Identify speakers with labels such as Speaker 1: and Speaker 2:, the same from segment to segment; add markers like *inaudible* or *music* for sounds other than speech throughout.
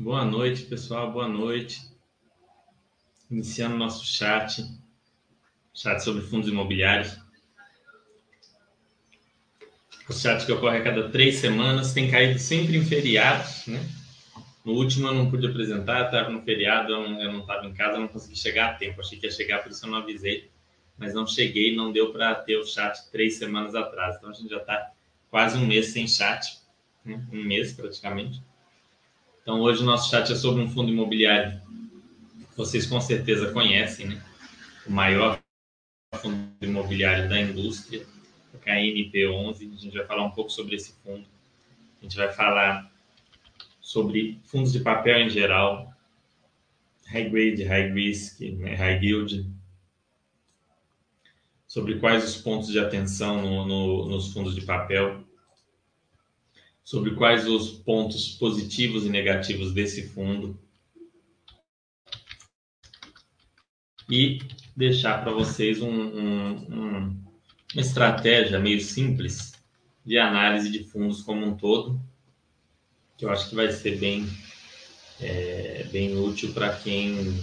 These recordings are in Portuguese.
Speaker 1: Boa noite, pessoal. Boa noite. Iniciando nosso chat, chat sobre fundos imobiliários. O chat que ocorre a cada três semanas tem caído sempre em feriados, né? No último eu não pude apresentar, estava no feriado, eu não estava em casa, não consegui chegar a tempo. Achei que ia chegar, por isso eu não avisei, mas não cheguei, não deu para ter o chat três semanas atrás. Então a gente já está quase um mês sem chat, né? um mês praticamente. Então hoje o nosso chat é sobre um fundo imobiliário que vocês com certeza conhecem, né? O maior fundo imobiliário da indústria, o KNP11. A gente vai falar um pouco sobre esse fundo. A gente vai falar sobre fundos de papel em geral, high grade, high risk, né? high yield, sobre quais os pontos de atenção no, no, nos fundos de papel, sobre quais os pontos positivos e negativos desse fundo e deixar para vocês um, um, um, uma estratégia meio simples de análise de fundos como um todo, que eu acho que vai ser bem, é, bem útil para quem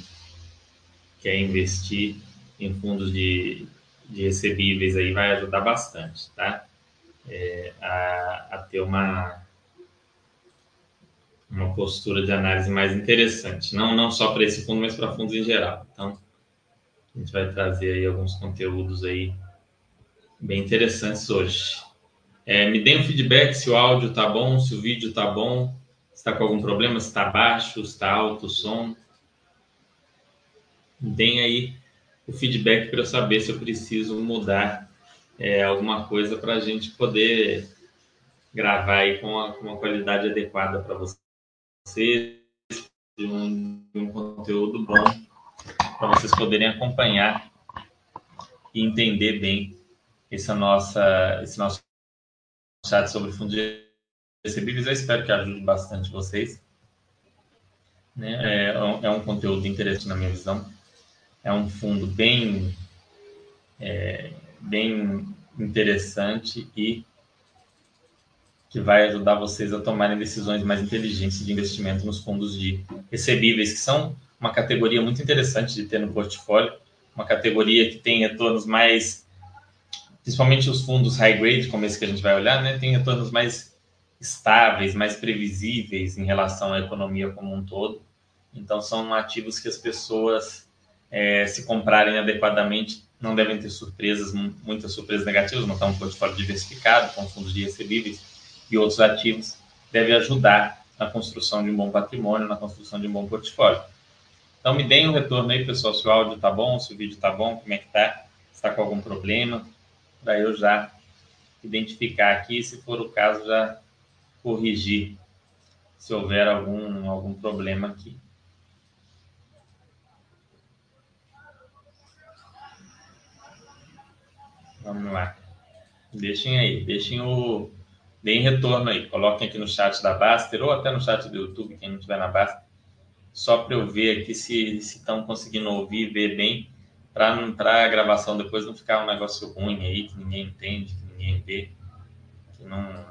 Speaker 1: quer investir em fundos de, de recebíveis aí, vai ajudar bastante, tá? É, a, a, ter uma, uma postura de análise mais interessante. Não, não só para esse fundo, mas para fundos em geral. Então, a gente vai trazer aí alguns conteúdos aí bem interessantes hoje. É, me deem um feedback se o áudio tá bom, se o vídeo tá bom, se está com algum problema, se está baixo, se está alto o som. Deem aí o feedback para eu saber se eu preciso mudar é, alguma coisa para a gente poder gravar aí com, com uma qualidade adequada para vocês, de um, de um conteúdo bom, para vocês poderem acompanhar e entender bem essa nossa, esse nosso chat sobre fundos recebíveis. Eu espero que ajude bastante vocês. Né? É, é um conteúdo interessante na minha visão. É um fundo bem é, bem interessante e que vai ajudar vocês a tomarem decisões mais inteligentes de investimento nos fundos de recebíveis, que são uma categoria muito interessante de ter no portfólio, uma categoria que tem retornos mais, principalmente os fundos high grade, como esse que a gente vai olhar, né, tem retornos mais estáveis, mais previsíveis em relação à economia como um todo. Então, são ativos que as pessoas, é, se comprarem adequadamente, não devem ter surpresas, muitas surpresas negativas, montar um portfólio diversificado com fundos de recebíveis e outros ativos deve ajudar na construção de um bom patrimônio, na construção de um bom portfólio. Então me deem um retorno aí, pessoal, se o áudio está bom, se o vídeo está bom, como é que está, se está com algum problema, para eu já identificar aqui, se for o caso, já corrigir se houver algum, algum problema aqui. Vamos lá. Deixem aí, deixem o. Deem retorno aí. Coloquem aqui no chat da Baster ou até no chat do YouTube, quem não estiver na Baster, só para eu ver aqui se estão conseguindo ouvir e ver bem, para a gravação depois não ficar um negócio ruim aí, que ninguém entende, que ninguém vê, que não.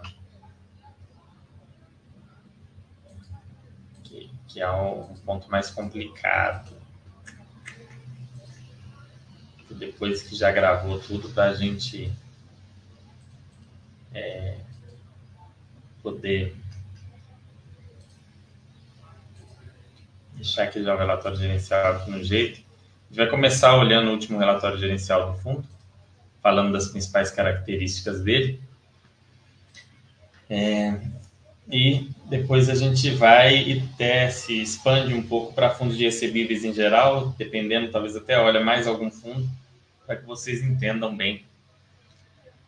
Speaker 1: Que, que é um ponto mais complicado depois que já gravou tudo para a gente é, poder deixar aqui já o relatório gerencial aqui no jeito. A gente vai começar olhando o último relatório gerencial do fundo, falando das principais características dele. É, e depois a gente vai e se expande um pouco para fundos de recebíveis em geral, dependendo, talvez até olha mais algum fundo para que vocês entendam bem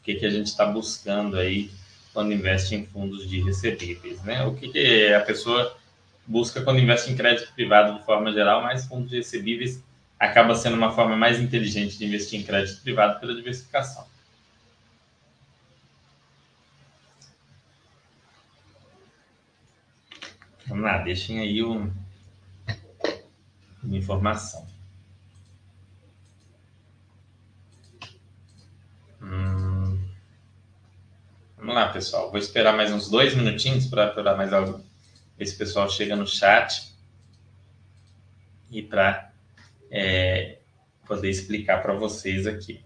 Speaker 1: o que, que a gente está buscando aí quando investe em fundos de recebíveis, né? O que, que a pessoa busca quando investe em crédito privado de forma geral, mas fundos de recebíveis acaba sendo uma forma mais inteligente de investir em crédito privado pela diversificação. Vamos lá, deixem aí um, uma informação. Hum. Vamos lá, pessoal. Vou esperar mais uns dois minutinhos para mais, ver se o pessoal chega no chat e para é, poder explicar para vocês aqui.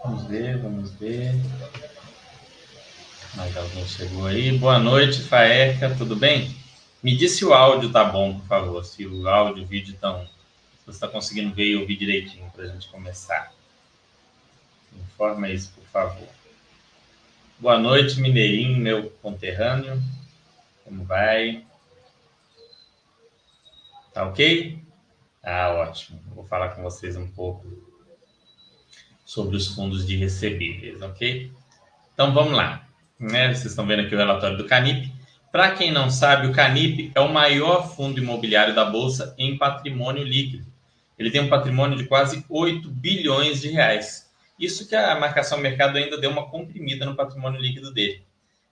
Speaker 1: Vamos ver, vamos ver. Mais alguém chegou aí. Boa noite, Faeca, tudo bem? Me diz se o áudio tá bom, por favor. Se o áudio, o vídeo estão. Se você está conseguindo ver e ouvir direitinho para a gente começar. Informa isso, por favor. Boa noite, Mineirinho, meu conterrâneo. Como vai? Tá ok? Ah, ótimo. Vou falar com vocês um pouco sobre os fundos de recebíveis, ok? Então vamos lá. Né? Vocês estão vendo aqui o relatório do Canip. Para quem não sabe, o Canip é o maior fundo imobiliário da Bolsa em patrimônio líquido. Ele tem um patrimônio de quase 8 bilhões de reais. Isso que a marcação mercado ainda deu uma comprimida no patrimônio líquido dele.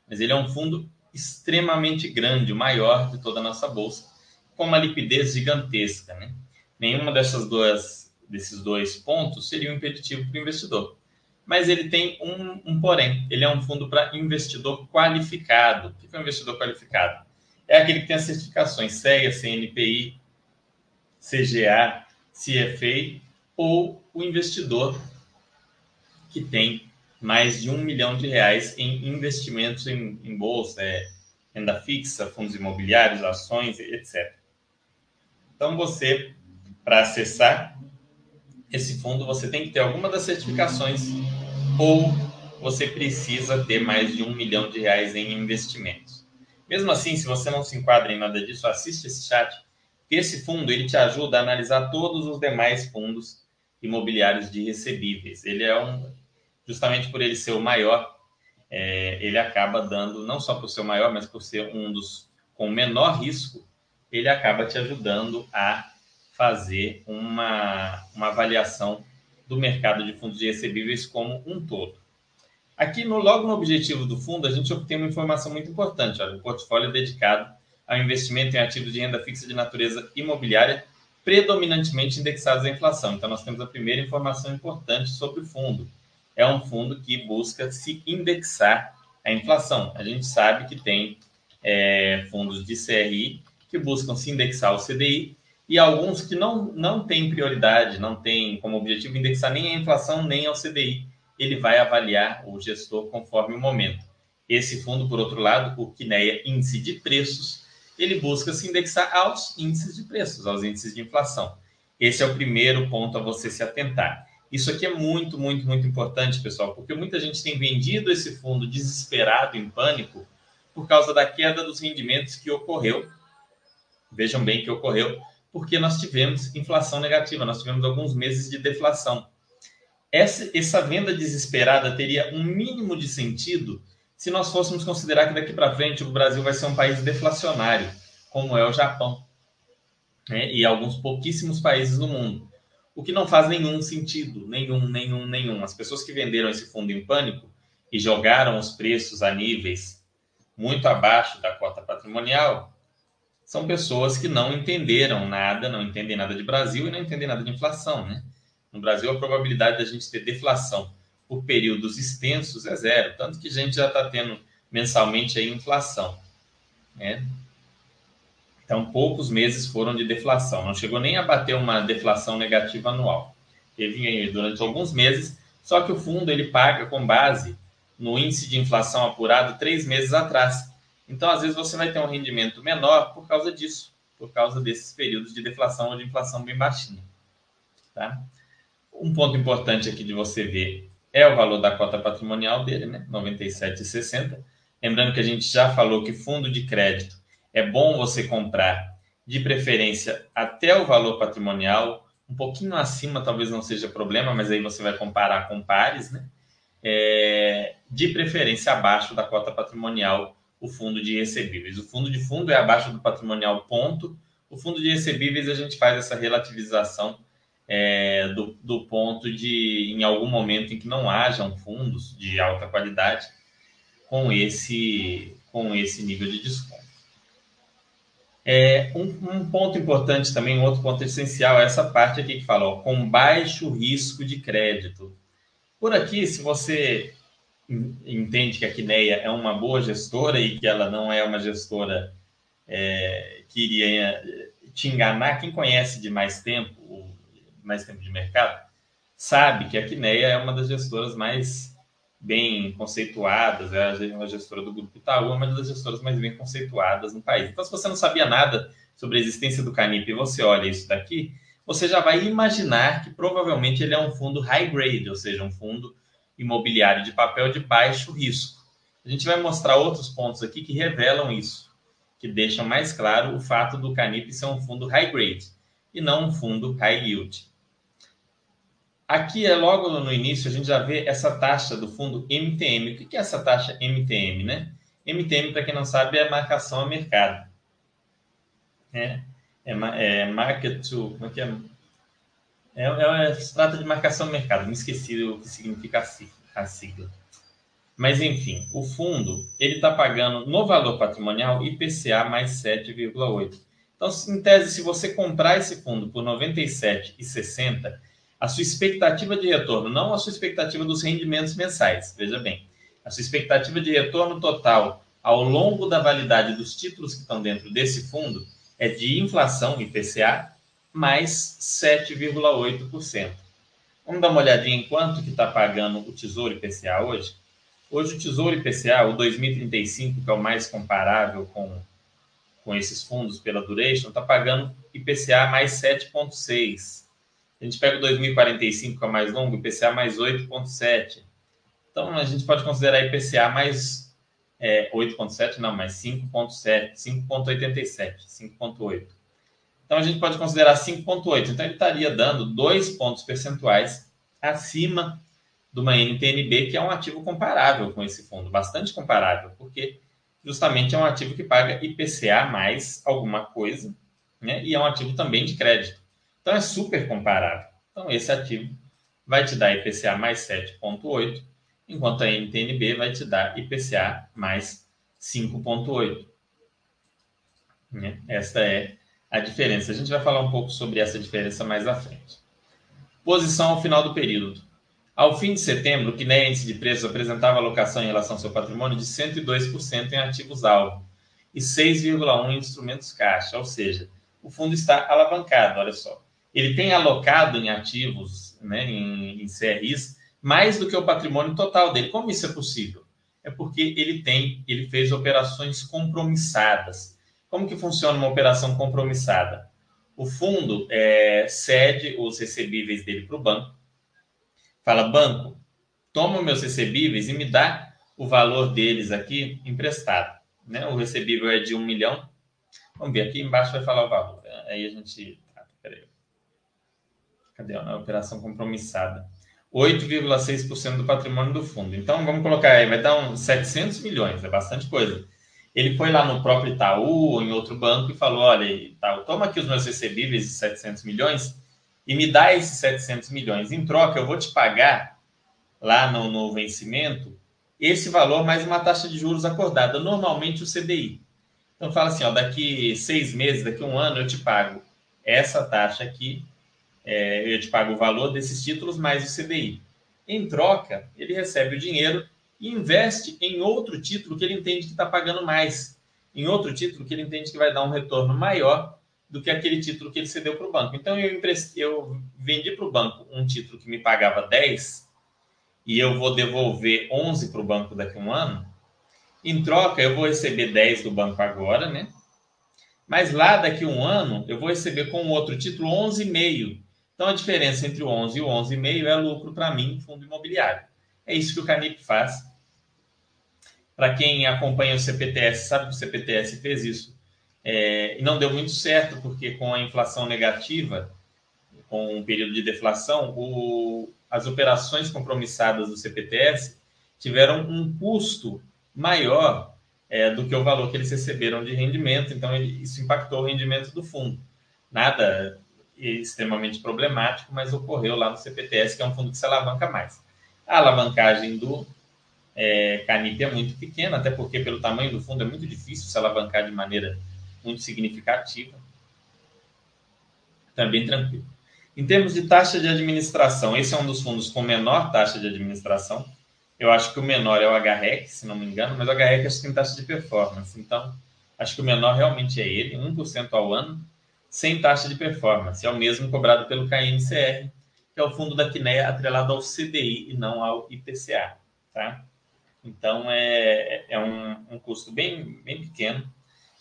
Speaker 1: Mas ele é um fundo extremamente grande, o maior de toda a nossa bolsa, com uma liquidez gigantesca. Né? Nenhuma dessas duas desses dois pontos seria um impeditivo para o investidor. Mas ele tem um, um porém, ele é um fundo para investidor qualificado. O que é um investidor qualificado? É aquele que tem as certificações CEA, CNPI, CGA, CFA, ou o investidor que tem mais de um milhão de reais em investimentos em, em bolsa, é, renda fixa, fundos imobiliários, ações, etc. Então, você, para acessar, esse fundo você tem que ter alguma das certificações ou você precisa ter mais de um milhão de reais em investimentos. Mesmo assim, se você não se enquadra em nada disso, assiste esse chat. Esse fundo ele te ajuda a analisar todos os demais fundos imobiliários de recebíveis. Ele é um, justamente por ele ser o maior, é, ele acaba dando não só por ser o maior, mas por ser um dos com menor risco, ele acaba te ajudando a fazer uma, uma avaliação do mercado de fundos de recebíveis como um todo. Aqui, no, logo no objetivo do fundo, a gente obtém uma informação muito importante. Olha, o portfólio é dedicado ao investimento em ativos de renda fixa de natureza imobiliária, predominantemente indexados à inflação. Então, nós temos a primeira informação importante sobre o fundo. É um fundo que busca se indexar à inflação. A gente sabe que tem é, fundos de CRI que buscam se indexar ao CDI e alguns que não, não têm prioridade, não têm como objetivo indexar nem a inflação nem ao CDI. Ele vai avaliar o gestor conforme o momento. Esse fundo, por outro lado, o Quineia Índice de Preços, ele busca se indexar aos índices de preços, aos índices de inflação. Esse é o primeiro ponto a você se atentar. Isso aqui é muito, muito, muito importante, pessoal, porque muita gente tem vendido esse fundo desesperado, em pânico, por causa da queda dos rendimentos que ocorreu. Vejam bem que ocorreu porque nós tivemos inflação negativa, nós tivemos alguns meses de deflação. Essa, essa venda desesperada teria um mínimo de sentido se nós fôssemos considerar que daqui para frente o Brasil vai ser um país deflacionário, como é o Japão, né? e alguns pouquíssimos países no mundo. O que não faz nenhum sentido, nenhum, nenhum, nenhum. As pessoas que venderam esse fundo em pânico, e jogaram os preços a níveis muito abaixo da cota patrimonial, são pessoas que não entenderam nada, não entendem nada de Brasil e não entendem nada de inflação, né? No Brasil, a probabilidade da gente ter deflação por períodos extensos é zero, tanto que a gente já está tendo mensalmente aí inflação, né? Então, poucos meses foram de deflação, não chegou nem a bater uma deflação negativa anual. Teve durante alguns meses, só que o fundo ele paga com base no índice de inflação apurado três meses atrás. Então, às vezes, você vai ter um rendimento menor por causa disso, por causa desses períodos de deflação ou de inflação bem baixinha. Tá? Um ponto importante aqui de você ver é o valor da cota patrimonial dele, né? 97,60. Lembrando que a gente já falou que fundo de crédito é bom você comprar de preferência até o valor patrimonial, um pouquinho acima talvez não seja problema, mas aí você vai comparar com pares, né? É, de preferência abaixo da cota patrimonial o fundo de recebíveis. O fundo de fundo é abaixo do patrimonial ponto. O fundo de recebíveis a gente faz essa relativização é, do, do ponto de, em algum momento em que não hajam fundos de alta qualidade com esse, com esse nível de desconto. É, um, um, ponto importante também, um outro ponto essencial, é essa parte aqui que fala, ó, com baixo risco de crédito. Por aqui, se você entende que a Quineia é uma boa gestora e que ela não é uma gestora é, que iria é, te enganar, quem conhece de mais tempo, mais tempo de mercado, sabe que a Quineia é uma das gestoras mais bem conceituadas, é uma gestora do Grupo Itaú, é uma das gestoras mais bem conceituadas no país. Então, se você não sabia nada sobre a existência do Canip e você olha isso daqui, você já vai imaginar que provavelmente ele é um fundo high grade, ou seja, um fundo imobiliário de papel de baixo risco. A gente vai mostrar outros pontos aqui que revelam isso, que deixam mais claro o fato do Canip ser um fundo high grade e não um fundo high yield. Aqui é logo no início a gente já vê essa taxa do fundo MTM. O que é essa taxa MTM, né? MTM, para quem não sabe, é marcação a mercado. É, é, é market to. Como é que é? É, é, se trata de marcação do mercado, me esqueci o que significa a sigla. Mas, enfim, o fundo ele está pagando no valor patrimonial IPCA mais 7,8. Então, em tese, se você comprar esse fundo por R$ 97,60, a sua expectativa de retorno, não a sua expectativa dos rendimentos mensais, veja bem, a sua expectativa de retorno total ao longo da validade dos títulos que estão dentro desse fundo é de inflação IPCA mais 7,8%. Vamos dar uma olhadinha em quanto que está pagando o Tesouro IPCA hoje? Hoje o Tesouro IPCA, o 2035, que é o mais comparável com, com esses fundos pela duration, está pagando IPCA mais 7,6%. A gente pega o 2045, que é o mais longo, IPCA mais 8,7%. Então, a gente pode considerar IPCA mais é, 8,7%, não, mais 5,7%, 5,87%, 5,8%. Então a gente pode considerar 5,8. Então ele estaria dando dois pontos percentuais acima de uma NTNB, que é um ativo comparável com esse fundo, bastante comparável, porque justamente é um ativo que paga IPCA mais alguma coisa, né? E é um ativo também de crédito. Então é super comparável. Então esse ativo vai te dar IPCA mais 7,8, enquanto a NTNB vai te dar IPCA mais 5,8. Né? Esta é a diferença. A gente vai falar um pouco sobre essa diferença mais à frente. Posição ao final do período. Ao fim de setembro, o índice de preços apresentava alocação em relação ao seu patrimônio de 102% em ativos-alvo e 6,1% em instrumentos caixa, ou seja, o fundo está alavancado, olha só. Ele tem alocado em ativos, né, em, em CRIs, mais do que o patrimônio total dele. Como isso é possível? É porque ele tem, ele fez operações compromissadas. Como que funciona uma operação compromissada? O fundo é, cede os recebíveis dele para o banco, fala, banco, toma meus recebíveis e me dá o valor deles aqui emprestado. Né? O recebível é de um milhão. Vamos ver, aqui embaixo vai falar o valor. Aí a gente... Ah, peraí. Cadê a operação compromissada? 8,6% do patrimônio do fundo. Então, vamos colocar aí, vai dar uns 700 milhões, é bastante coisa. Ele foi lá no próprio Itaú ou em outro banco e falou: Olha, Itaú, toma aqui os meus recebíveis de 700 milhões e me dá esses 700 milhões. Em troca, eu vou te pagar lá no, no vencimento esse valor mais uma taxa de juros acordada, normalmente o CDI. Então fala assim, ó, daqui seis meses, daqui um ano eu te pago essa taxa aqui, é, eu te pago o valor desses títulos mais o CDI. Em troca, ele recebe o dinheiro e investe em outro título que ele entende que está pagando mais, em outro título que ele entende que vai dar um retorno maior do que aquele título que ele cedeu para o banco. Então eu, eu vendi para o banco um título que me pagava 10 e eu vou devolver 11 para o banco daqui a um ano. Em troca, eu vou receber 10 do banco agora, né? Mas lá daqui a um ano, eu vou receber com outro título 11,5. Então a diferença entre o 11 e o 11,5 é lucro para mim, fundo imobiliário. É isso que o Canip faz. Para quem acompanha o CPTS, sabe que o CPTS fez isso. É, e não deu muito certo, porque com a inflação negativa, com um período de deflação, o, as operações compromissadas do CPTS tiveram um custo maior é, do que o valor que eles receberam de rendimento, então ele, isso impactou o rendimento do fundo. Nada extremamente problemático, mas ocorreu lá no CPTS, que é um fundo que se alavanca mais. A alavancagem do é, Canip é muito pequena, até porque pelo tamanho do fundo é muito difícil se alavancar de maneira muito significativa. Também então, tranquilo. Em termos de taxa de administração, esse é um dos fundos com menor taxa de administração. Eu acho que o menor é o HREC, se não me engano, mas o HREC acho que tem taxa de performance. Então, acho que o menor realmente é ele, 1% ao ano, sem taxa de performance. É o mesmo cobrado pelo KNCR, que é o fundo da Quineia atrelado ao CDI e não ao IPCA. Tá? Então, é, é um, um custo bem, bem pequeno.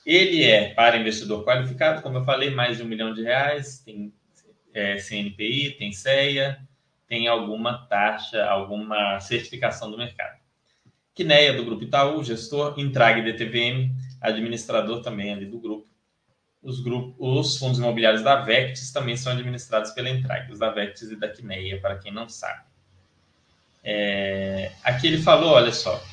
Speaker 1: Ele é para investidor qualificado, como eu falei, mais de um milhão de reais, tem é, CNPI, tem CEA, tem alguma taxa, alguma certificação do mercado. Quineia, do Grupo Itaú, gestor, Intrag DTVM, administrador também ali do grupo. Os, grupos, os fundos imobiliários da Vectis também são administrados pela Intrag, os da Vectis e da Quineia, para quem não sabe. É, aqui ele falou, olha só,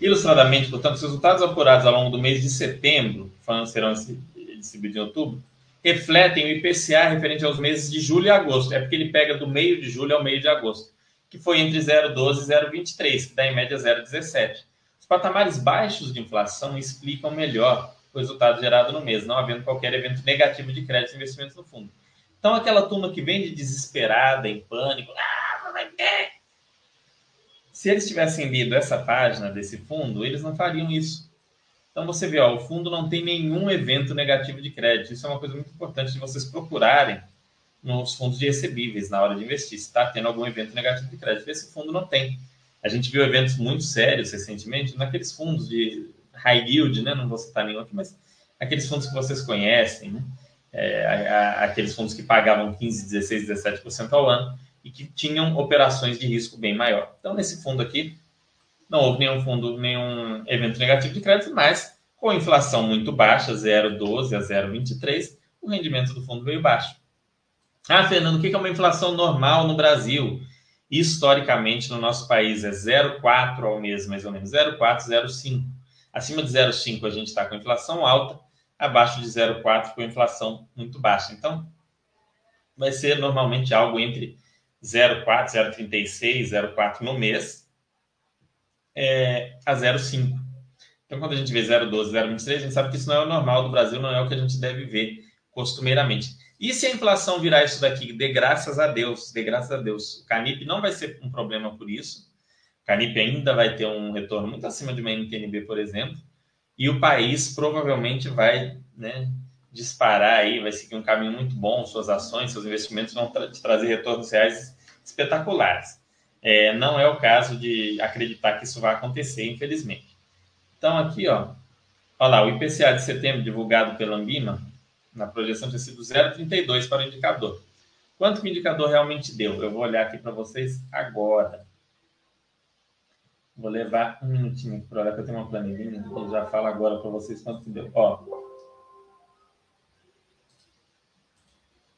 Speaker 1: ilustradamente, portanto, os resultados apurados ao longo do mês de setembro, falando serão distribuídos em outubro, refletem o IPCA referente aos meses de julho e agosto. É porque ele pega do meio de julho ao meio de agosto, que foi entre 0,12 e 0,23, que dá em média 0,17. Os patamares baixos de inflação explicam melhor o resultado gerado no mês, não havendo qualquer evento negativo de crédito e investimentos no fundo. Então, aquela turma que vem de desesperada, em pânico, ah, vai ter. Se eles tivessem lido essa página desse fundo, eles não fariam isso então você vê, ó, o fundo não tem nenhum evento negativo de crédito. Isso é uma coisa muito importante de vocês procurarem nos fundos de recebíveis na hora de investir. Se está tendo algum evento negativo de crédito, esse fundo não tem. A gente viu eventos muito sérios recentemente naqueles fundos de high yield, né? Não vou citar nenhum aqui, mas aqueles fundos que vocês conhecem, né? É, aqueles fundos que pagavam 15, 16, 17% ao ano e que tinham operações de risco bem maior. Então, nesse fundo aqui, não houve nenhum fundo, nenhum evento negativo de crédito, mas com inflação muito baixa, 0,12 a 0,23, o rendimento do fundo veio baixo. Ah, Fernando, o que é uma inflação normal no Brasil? Historicamente, no nosso país é 0,4 ao mês, mais ou menos, 0,4, 0,5. Acima de 0,5 a gente está com inflação alta, abaixo de 0,4 com inflação muito baixa. Então, vai ser normalmente algo entre 0,4, 0,36, 0,4 no mês, é, a 0,5. Então, quando a gente vê 0,12, 0,23, a gente sabe que isso não é o normal do Brasil, não é o que a gente deve ver costumeiramente. E se a inflação virar isso daqui, de graças a Deus, de graças a Deus, o Canip não vai ser um problema por isso. O Canip ainda vai ter um retorno muito acima de uma NTNB, por exemplo, e o país provavelmente vai né, disparar aí, vai seguir um caminho muito bom, suas ações, seus investimentos vão tra trazer retornos reais espetaculares. É, não é o caso de acreditar que isso vai acontecer, infelizmente. Então, aqui, ó, olha lá, o IPCA de setembro, divulgado pela Ambima, na projeção tinha sido 0,32 para o indicador. Quanto que o indicador realmente deu? Eu vou olhar aqui para vocês agora. Vou levar um minutinho para olhar, que eu tenho uma planilhinha, eu já falo agora para vocês quanto que deu. Ó,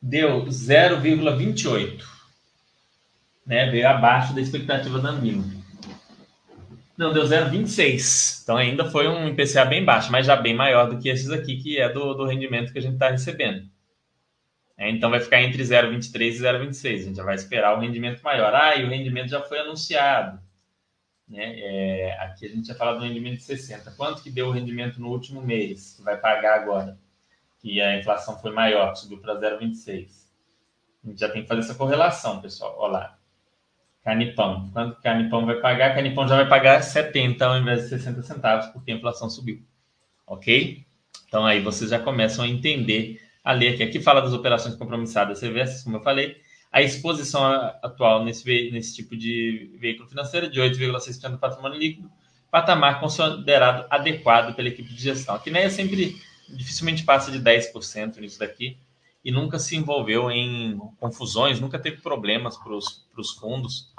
Speaker 1: deu 0,28 né, veio abaixo da expectativa da Ambima. Não, deu 0,26. Então ainda foi um IPCA bem baixo, mas já bem maior do que esses aqui, que é do, do rendimento que a gente está recebendo. É, então vai ficar entre 0,23 e 0,26. A gente já vai esperar o rendimento maior. Ah, e o rendimento já foi anunciado. Né? É, aqui a gente já falado do rendimento de 60. Quanto que deu o rendimento no último mês, que vai pagar agora? Que a inflação foi maior, subiu para 0,26. A gente já tem que fazer essa correlação, pessoal. Olha lá. Canipão. Quanto que Canipão vai pagar? Canipão já vai pagar 70 ao invés de 60 centavos, porque a inflação subiu. Ok? Então aí vocês já começam a entender a ler aqui. Aqui fala das operações compromissadas reversas, como eu falei. A exposição atual nesse, nesse tipo de veículo financeiro é de 8,6% do patrimônio líquido, patamar considerado adequado pela equipe de gestão. Aqui nem é sempre, dificilmente passa de 10% nisso daqui e nunca se envolveu em confusões, nunca teve problemas para os fundos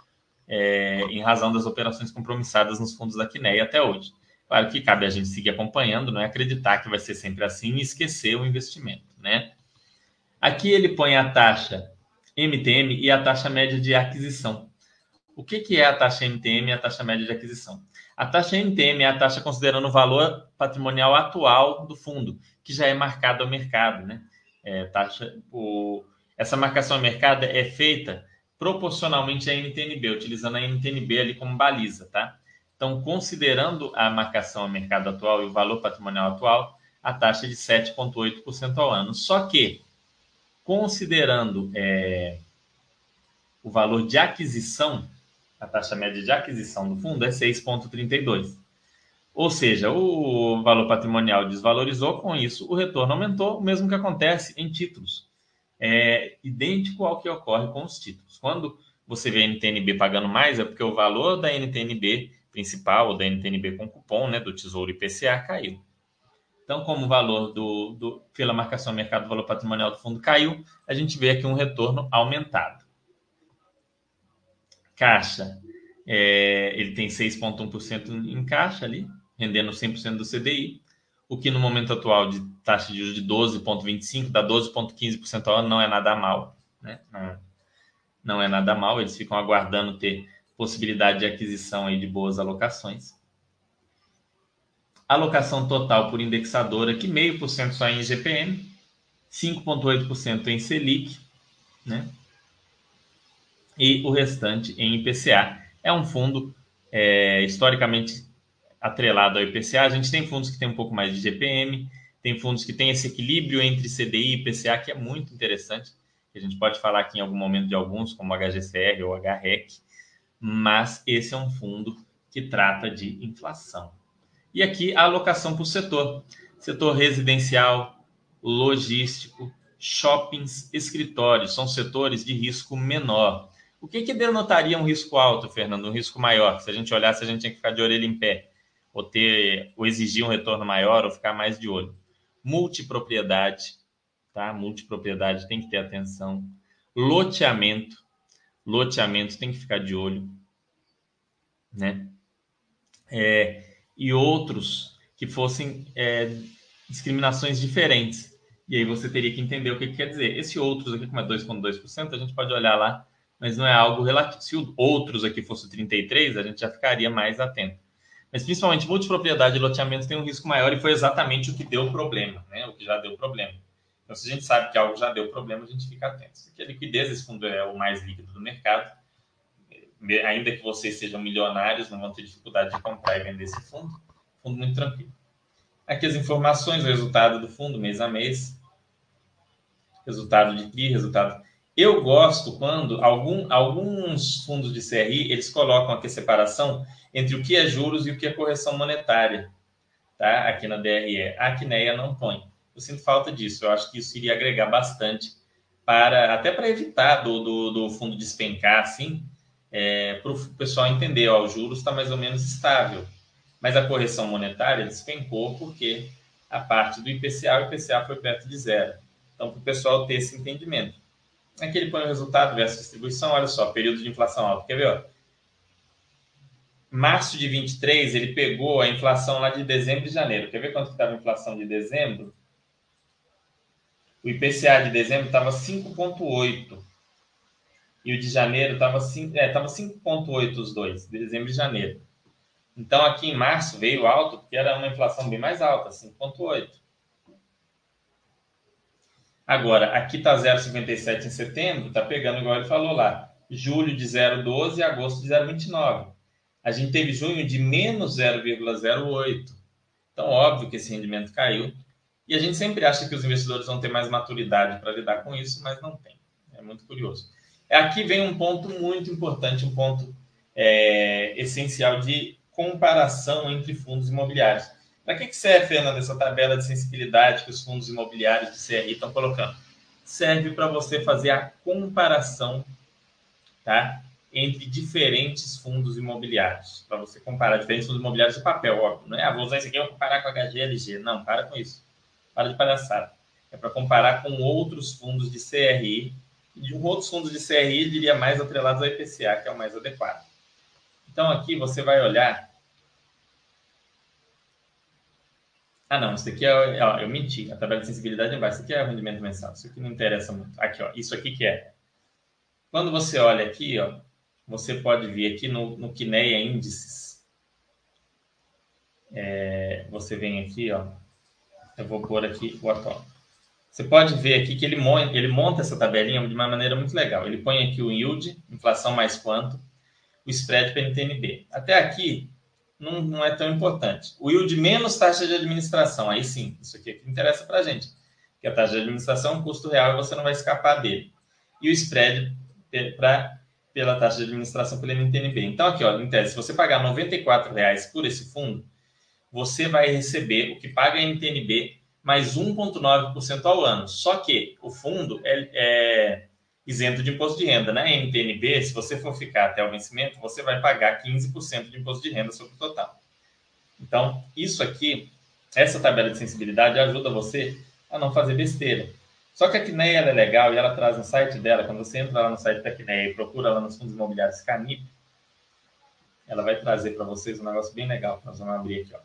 Speaker 1: é, em razão das operações compromissadas nos fundos da Quineia até hoje. Claro que cabe a gente seguir acompanhando, não é acreditar que vai ser sempre assim e esquecer o investimento, né? Aqui ele põe a taxa MTM e a taxa média de aquisição. O que, que é a taxa MTM e a taxa média de aquisição? A taxa MTM é a taxa considerando o valor patrimonial atual do fundo, que já é marcado ao mercado, né? É, taxa, o, essa marcação ao mercado é feita proporcionalmente à NTNB, utilizando a NTNB ali como baliza, tá? Então, considerando a marcação ao mercado atual e o valor patrimonial atual, a taxa é de 7,8% ao ano. Só que, considerando é, o valor de aquisição, a taxa média de aquisição do fundo é 6,32%. Ou seja, o valor patrimonial desvalorizou, com isso o retorno aumentou, o mesmo que acontece em títulos. É idêntico ao que ocorre com os títulos. Quando você vê a NTNB pagando mais, é porque o valor da NTNB principal, ou da NTNB com cupom, né, do Tesouro IPCA, caiu. Então, como o valor do, do pela marcação mercado, o valor patrimonial do fundo caiu, a gente vê aqui um retorno aumentado. Caixa, é, ele tem 6,1% em caixa ali, rendendo 100% do CDI, o que no momento atual de taxa de juros de 12,25% dá 12,15% ao ano, não é nada mal. Né? Não, não é nada mal, eles ficam aguardando ter possibilidade de aquisição aí de boas alocações. Alocação total por indexadora, que meio por cento só em IGPM, 5,8% em Selic, né? E o restante em IPCA. É um fundo é, historicamente atrelado ao IPCA. A gente tem fundos que tem um pouco mais de GPM, tem fundos que têm esse equilíbrio entre CDI e IPCA, que é muito interessante. A gente pode falar aqui em algum momento de alguns, como HGCR ou HREC, mas esse é um fundo que trata de inflação. E aqui a alocação o setor: setor residencial, logístico, shoppings, escritórios, são setores de risco menor. O que, que denotaria um risco alto, Fernando? Um risco maior? Se a gente olhasse, a gente tinha que ficar de orelha em pé ou ter ou exigir um retorno maior ou ficar mais de olho. Multipropriedade, tá? Multipropriedade tem que ter atenção. Loteamento, loteamento tem que ficar de olho, né? É, e outros que fossem é, discriminações diferentes. E aí você teria que entender o que, que quer dizer. Esse outros aqui, como é 2,2%, a gente pode olhar lá, mas não é algo relativo. Se outros aqui fosse 33, a gente já ficaria mais atento mas principalmente multipropriedade e loteamentos tem um risco maior e foi exatamente o que deu problema, né? O que já deu problema. Então, se a gente sabe que algo já deu problema, a gente fica atento. Porque a liquidez, esse fundo é o mais líquido do mercado. Ainda que vocês sejam milionários, não vão ter dificuldade de comprar e vender esse fundo. Fundo muito tranquilo. Aqui as informações, o resultado do fundo, mês a mês. Resultado de TRI, resultado. Eu gosto quando algum, alguns fundos de CRI, eles colocam aqui a separação entre o que é juros e o que é correção monetária, tá? Aqui na DRE. A Quineia não põe. Eu sinto falta disso. Eu acho que isso iria agregar bastante para até para evitar do, do, do, fundo despencar, assim, é, para o pessoal entender, ó, o juros está mais ou menos estável, mas a correção monetária despencou porque a parte do IPCA, o IPCA foi perto de zero. Então, para o pessoal ter esse entendimento. Aqui ele põe o resultado versus distribuição, olha só, período de inflação alta. Quer ver? Ó? março de 23, ele pegou a inflação lá de dezembro e janeiro. Quer ver quanto estava a inflação de dezembro? O IPCA de dezembro estava 5,8. E o de janeiro estava é, 5,8 os dois, dezembro e janeiro. Então, aqui em março veio alto, porque era uma inflação bem mais alta, 5,8. Agora, aqui está 0,57 em setembro, está pegando igual ele falou lá. Julho de 0,12 e agosto de 0,29. a gente teve junho de menos 0,08. Então, óbvio que esse rendimento caiu. E a gente sempre acha que os investidores vão ter mais maturidade para lidar com isso, mas não tem. É muito curioso. Aqui vem um ponto muito importante, um ponto é, essencial de comparação entre fundos imobiliários. Para que, que serve, Fernanda, essa tabela de sensibilidade que os fundos imobiliários de CRI estão colocando? Serve para você fazer a comparação tá, entre diferentes fundos imobiliários. Para você comparar diferentes fundos imobiliários de papel, óbvio. Não é, ah, vou usar esse aqui, vou comparar com a HGLG. Não, para com isso. Para de palhaçada. É para comparar com outros fundos de CRI. De outros fundos de CRI, diria mais atrelados ao IPCA, que é o mais adequado. Então, aqui você vai olhar. Ah, não, isso aqui é. Ó, eu menti. A tabela de sensibilidade é embaixo. Isso aqui é rendimento mensal. Isso aqui não interessa muito. Aqui, ó. Isso aqui que é. Quando você olha aqui, ó, você pode ver aqui no, no Kineia Índices. É, você vem aqui, ó. Eu vou pôr aqui o atual. Você pode ver aqui que ele monta, ele monta essa tabelinha de uma maneira muito legal. Ele põe aqui o yield, inflação mais quanto, o spread para NTNB. Até aqui não, não, é tão importante. O yield menos taxa de administração, aí sim, isso aqui é que interessa para a gente. Que a taxa de administração custo real você não vai escapar dele. E o spread pra, pela taxa de administração pela NTNB. Então, aqui, ó, em tese, se você pagar R$ 94,00 por esse fundo, você vai receber o que paga a NTNB mais 1,9% ao ano. Só que o fundo é, é, isento de imposto de renda. Na né? NTNB, se você for ficar até o vencimento, você vai pagar 15% de imposto de renda sobre o total. Então, isso aqui, essa tabela de sensibilidade ajuda você a não fazer besteira. Só que a Quineia é legal e ela traz no site dela, quando você entra lá no site da Quineia e procura lá nos fundos imobiliários Canip, ela vai trazer para vocês um negócio bem legal. Nós vamos abrir aqui. Ó.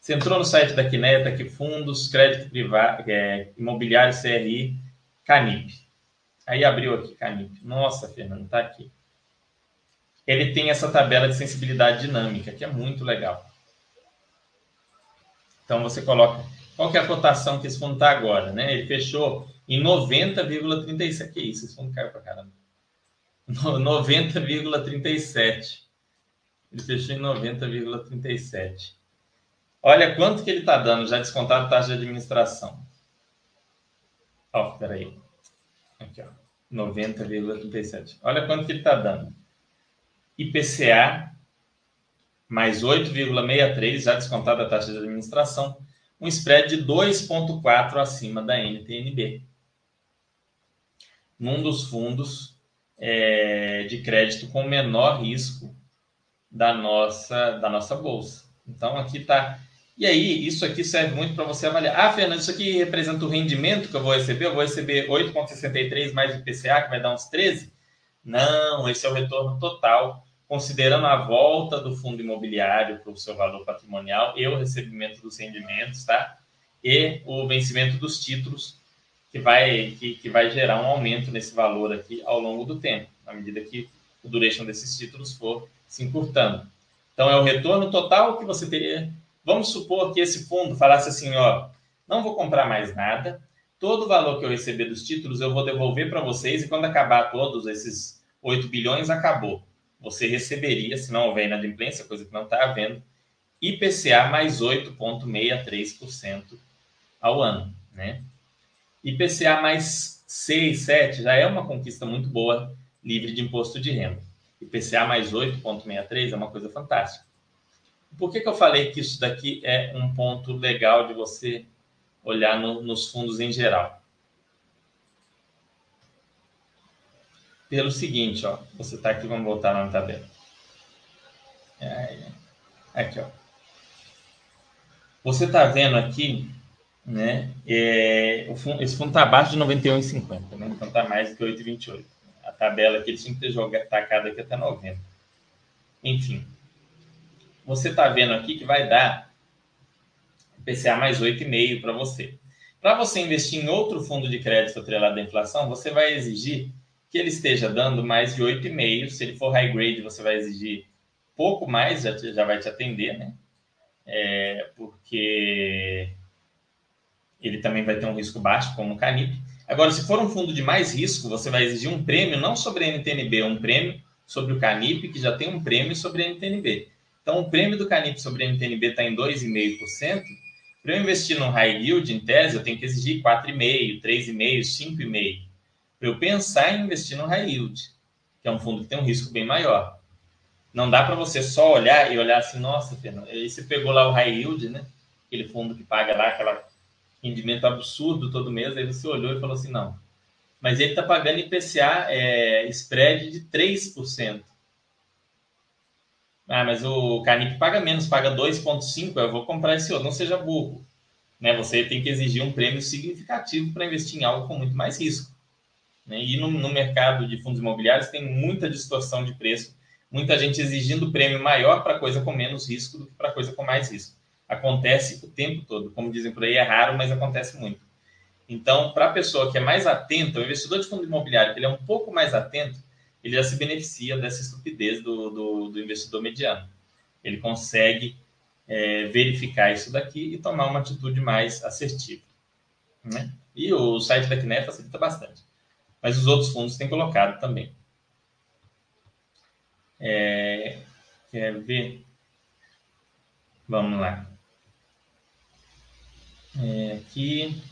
Speaker 1: Você entrou no site da Quineia, está aqui fundos, crédito privado, é, imobiliário CRI, Canip. Aí abriu aqui Canip. Nossa, Fernando, está aqui. Ele tem essa tabela de sensibilidade dinâmica, que é muito legal. Então você coloca qual é a cotação que esse fundo está agora, né? Ele fechou em 90,37. Que isso, esse fundo caiu para caramba. 90,37. Ele fechou em 90,37. Olha quanto que ele está dando, já descontado a taxa de administração. Ó, oh, peraí. Aqui, ó. 90,37. Olha quanto que ele está dando. IPCA mais 8,63, já descontado a taxa de administração um spread de 2,4 acima da NTNB. Num dos fundos é, de crédito com menor risco da nossa, da nossa bolsa. Então, aqui está. E aí, isso aqui serve muito para você avaliar. Ah, Fernando, isso aqui representa o rendimento que eu vou receber? Eu vou receber 8,63 mais o IPCA, que vai dar uns 13? Não, esse é o retorno total considerando a volta do fundo imobiliário para o seu valor patrimonial e o recebimento dos rendimentos, tá? E o vencimento dos títulos, que vai, que, que vai gerar um aumento nesse valor aqui ao longo do tempo, à medida que o duration desses títulos for se encurtando. Então, é o retorno total que você teria. Vamos supor que esse fundo falasse assim: ó, não vou comprar mais nada, todo o valor que eu receber dos títulos eu vou devolver para vocês, e quando acabar todos esses 8 bilhões, acabou você receberia, se não houver inadimplência, coisa que não está havendo, IPCA mais 8,63% ao ano. Né? IPCA mais 6, 7 já é uma conquista muito boa, livre de imposto de renda. IPCA mais 8,63 é uma coisa fantástica. Por que, que eu falei que isso daqui é um ponto legal de você olhar no, nos fundos em geral? pelo seguinte, ó. Você está aqui, vamos voltar na tabela. Aqui, ó. Você está vendo aqui, né? É, fundo, esse fundo está abaixo de 91,50, né? Então está mais do que 8,28. A tabela aqui, ele tinha que ter jogado, tacado aqui até 90. Enfim. Você está vendo aqui que vai dar PCA mais 8,5 para você. Para você investir em outro fundo de crédito atrelado à inflação, você vai exigir que ele esteja dando mais de 8,5. Se ele for high grade, você vai exigir pouco mais, já, já vai te atender, né? É, porque ele também vai ter um risco baixo, como o Canip. Agora, se for um fundo de mais risco, você vai exigir um prêmio, não sobre a NTNB, um prêmio sobre o Canip, que já tem um prêmio sobre a NTNB. Então, o prêmio do Canip sobre a NTNB está em 2,5%. Para eu investir no high yield, em tese, eu tenho que exigir 4,5%, 3,5%, 5,5%. Para eu pensar em investir no high yield, que é um fundo que tem um risco bem maior. Não dá para você só olhar e olhar assim, nossa, Fernando, aí você pegou lá o high yield, né? Aquele fundo que paga lá aquele rendimento absurdo todo mês, aí você olhou e falou assim, não. Mas ele está pagando IPCA é, spread de 3%. Ah, mas o Canip paga menos, paga 2,5%, eu vou comprar esse outro. Não seja burro. Né? Você tem que exigir um prêmio significativo para investir em algo com muito mais risco. Né? E no, no, mercado de fundos imobiliários tem muita distorção de preço, muita gente exigindo prêmio maior para coisa com menos risco do que para coisa com mais risco. Acontece o tempo todo. Como dizem por aí, é raro, mas acontece muito. Então, para a pessoa que é mais atenta, o investidor de fundo imobiliário, que ele é um pouco mais atento, ele já se beneficia dessa estupidez do, do, do investidor mediano. Ele consegue é, verificar isso daqui e tomar uma atitude mais assertiva. Né? E o site da CNE facilita bastante. Mas os outros fundos têm colocado também. É, quer ver? Vamos lá. É, aqui.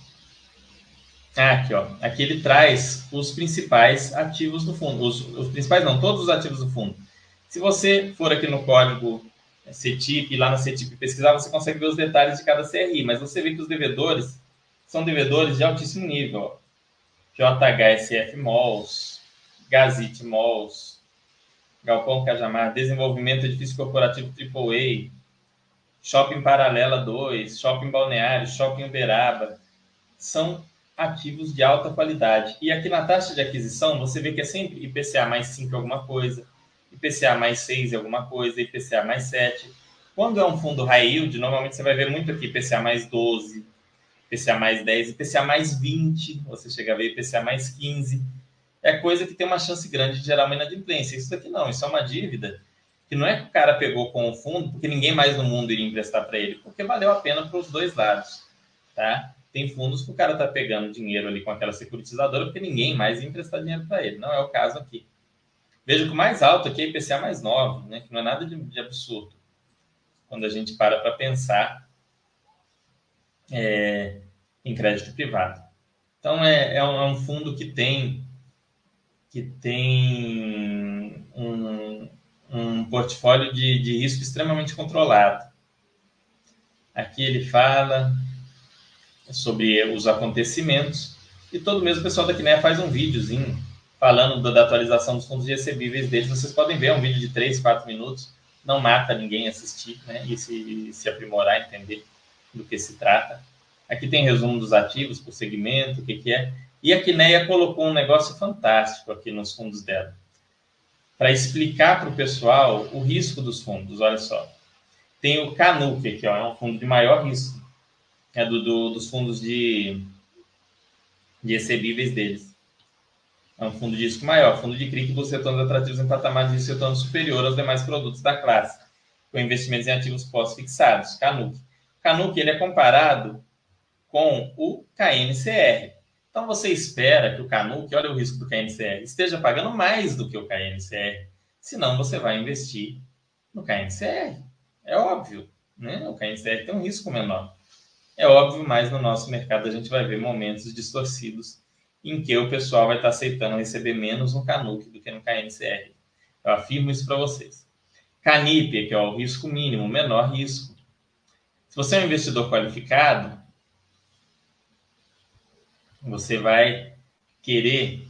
Speaker 1: Ah, aqui, ó. Aqui ele traz os principais ativos do fundo. Os, os, principais não, todos os ativos do fundo. Se você for aqui no código CETIP, lá na CETIP pesquisar, você consegue ver os detalhes de cada CRI, mas você vê que os devedores são devedores de altíssimo nível. Ó. JHSF Malls, Gazit Malls, Galpão Cajamar, Desenvolvimento Edifício Corporativo AAA, Shopping Paralela 2, Shopping Balneário, Shopping Uberaba. São ativos de alta qualidade. E aqui na taxa de aquisição, você vê que é sempre IPCA mais 5 alguma coisa, IPCA mais 6 alguma coisa, IPCA mais 7. Quando é um fundo high yield, normalmente você vai ver muito aqui IPCA mais 12, IPCA mais 10, IPCA mais 20, você chega a ver IPCA mais 15. É coisa que tem uma chance grande de gerar uma inadimplência. Isso aqui não, isso é uma dívida que não é que o cara pegou com o fundo porque ninguém mais no mundo iria emprestar para ele, porque valeu a pena para os dois lados, tá? Tem fundos que o cara está pegando dinheiro ali com aquela securitizadora porque ninguém mais ia emprestar dinheiro para ele. Não é o caso aqui. Veja que o mais alto aqui é IPCA mais 9, né? que não é nada de, de absurdo. Quando a gente para para pensar é, em crédito privado. Então, é, é, um, é um fundo que tem, que tem um, um portfólio de, de risco extremamente controlado. Aqui ele fala sobre os acontecimentos. E todo mês o pessoal da Quiné faz um videozinho falando da, atualização dos fundos recebíveis deles. Vocês podem ver, é um vídeo de 3, 4 minutos. Não mata ninguém assistir né? e se, se aprimorar, entender do que se trata. Aqui tem resumo dos ativos por segmento, o que, que é. E a Quineia colocou um negócio fantástico aqui nos fundos dela, para explicar para o pessoal o risco dos fundos. Olha só. Tem o Canuc, que é um fundo de maior risco é do, do, dos fundos de, de recebíveis deles. É um fundo de risco maior, fundo de CRI que busca retornos atrativos em patamares de retorno superior aos demais produtos da classe, com investimentos em ativos pós-fixados, Canuc. Canuc ele é comparado com o KNCR. Então você espera que o Canuc, olha o risco do KNCR, esteja pagando mais do que o KNCR, senão você vai investir no KNCR. É óbvio, né? O KNCR tem um risco menor. É óbvio, mas no nosso mercado a gente vai ver momentos distorcidos em que o pessoal vai estar aceitando receber menos no Canuc do que no KNCR. Eu afirmo isso para vocês. Canip, que é o risco mínimo, menor risco. Se você é um investidor qualificado, você vai querer,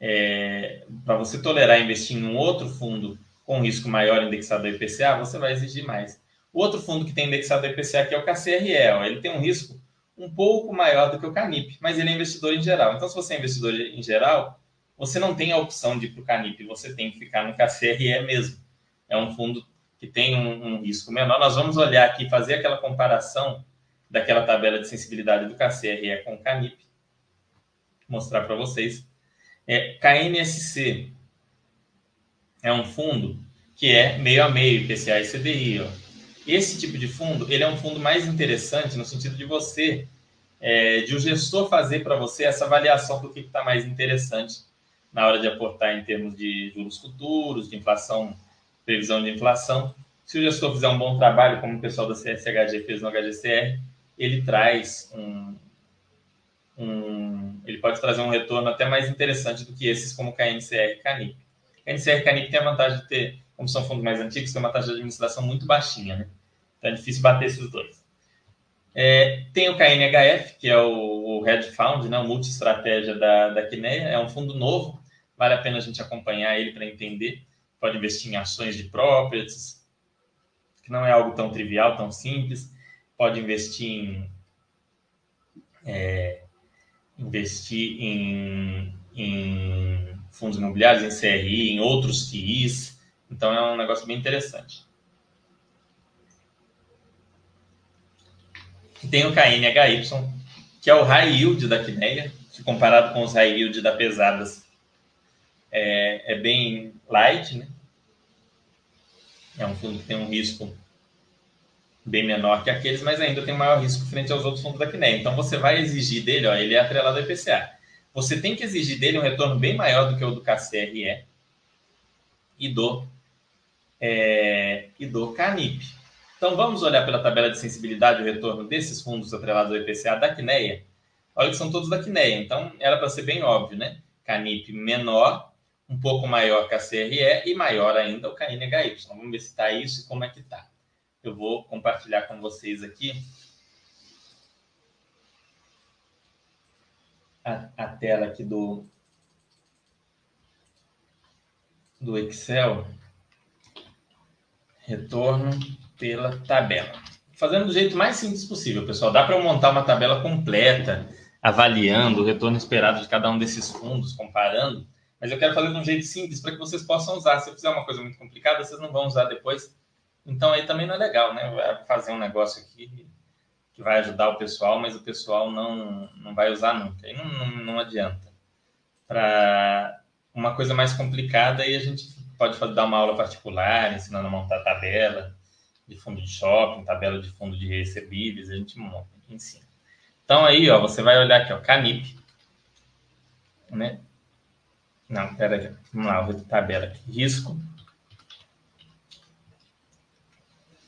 Speaker 1: é, para você tolerar investir em um outro fundo com risco maior indexado ao IPCA, você vai exigir mais. O outro fundo que tem indexado ao IPCA aqui é o KCRE. Ele tem um risco um pouco maior do que o Canip, mas ele é investidor em geral. Então, se você é investidor em geral, você não tem a opção de ir para o Canip, você tem que ficar no KCRE mesmo. É um fundo que tem um, um risco menor. Nós vamos olhar aqui, fazer aquela comparação daquela tabela de sensibilidade do KCRE com o Canip, mostrar para vocês. É, KNSC é um fundo que é meio a meio, IPCA e CDI. Ó esse tipo de fundo, ele é um fundo mais interessante no sentido de você, é, de o gestor fazer para você essa avaliação do que está mais interessante na hora de aportar em termos de juros futuros, de inflação, previsão de inflação. Se o gestor fizer um bom trabalho, como o pessoal da CSHG fez no HGCR, ele traz um, um, ele pode trazer um retorno até mais interessante do que esses como KNCR e Canip. KNCR e Canip tem a vantagem de ter, como são fundos mais antigos, tem uma taxa de administração muito baixinha, né? Então é difícil bater esses dois. É, tem o KNHF, que é o, o Hedge Fund, né, o multi-estratégia da, da Quineia, é um fundo novo, vale a pena a gente acompanhar ele para entender. Pode investir em ações de properties, que não é algo tão trivial, tão simples. Pode investir em é, investir em, em fundos imobiliários, em CRI, em outros FIIs. Então é um negócio bem interessante. Tem o KNHY, que é o high yield da Quineia, que comparado com os high yield da Pesadas é, é bem light, né? É um fundo que tem um risco bem menor que aqueles, mas ainda tem maior risco frente aos outros fundos da Quineia. Então você vai exigir dele, ó, ele é atrelado ao IPCA. Você tem que exigir dele um retorno bem maior do que o do KCRE e do, é, e do CANIP. Então vamos olhar pela tabela de sensibilidade o retorno desses fundos atrelados ao IPCA da Quineia. Olha que são todos da Quineia, então era para ser bem óbvio, né? CANIP menor, um pouco maior que a CRE e maior ainda o KNHY. Vamos ver se está isso e como é que está eu vou compartilhar com vocês aqui a, a tela aqui do, do Excel. Retorno pela tabela. Fazendo do jeito mais simples possível, pessoal. Dá para eu montar uma tabela completa, avaliando o retorno esperado de cada um desses fundos, comparando, mas eu quero fazer de um jeito simples para que vocês possam usar. Se eu fizer uma coisa muito complicada, vocês não vão usar depois então aí também não é legal, né? Vai fazer um negócio aqui que vai ajudar o pessoal, mas o pessoal não, não vai usar nunca. Aí não, não, não adianta. Para uma coisa mais complicada, aí a gente pode dar uma aula particular, ensinando a montar tabela de fundo de shopping, tabela de fundo de recebíveis, a gente monta, a gente ensina. Então aí, ó, você vai olhar aqui, ó, Canip, né? Não, pera aí, vamos lá, tabela aqui, risco,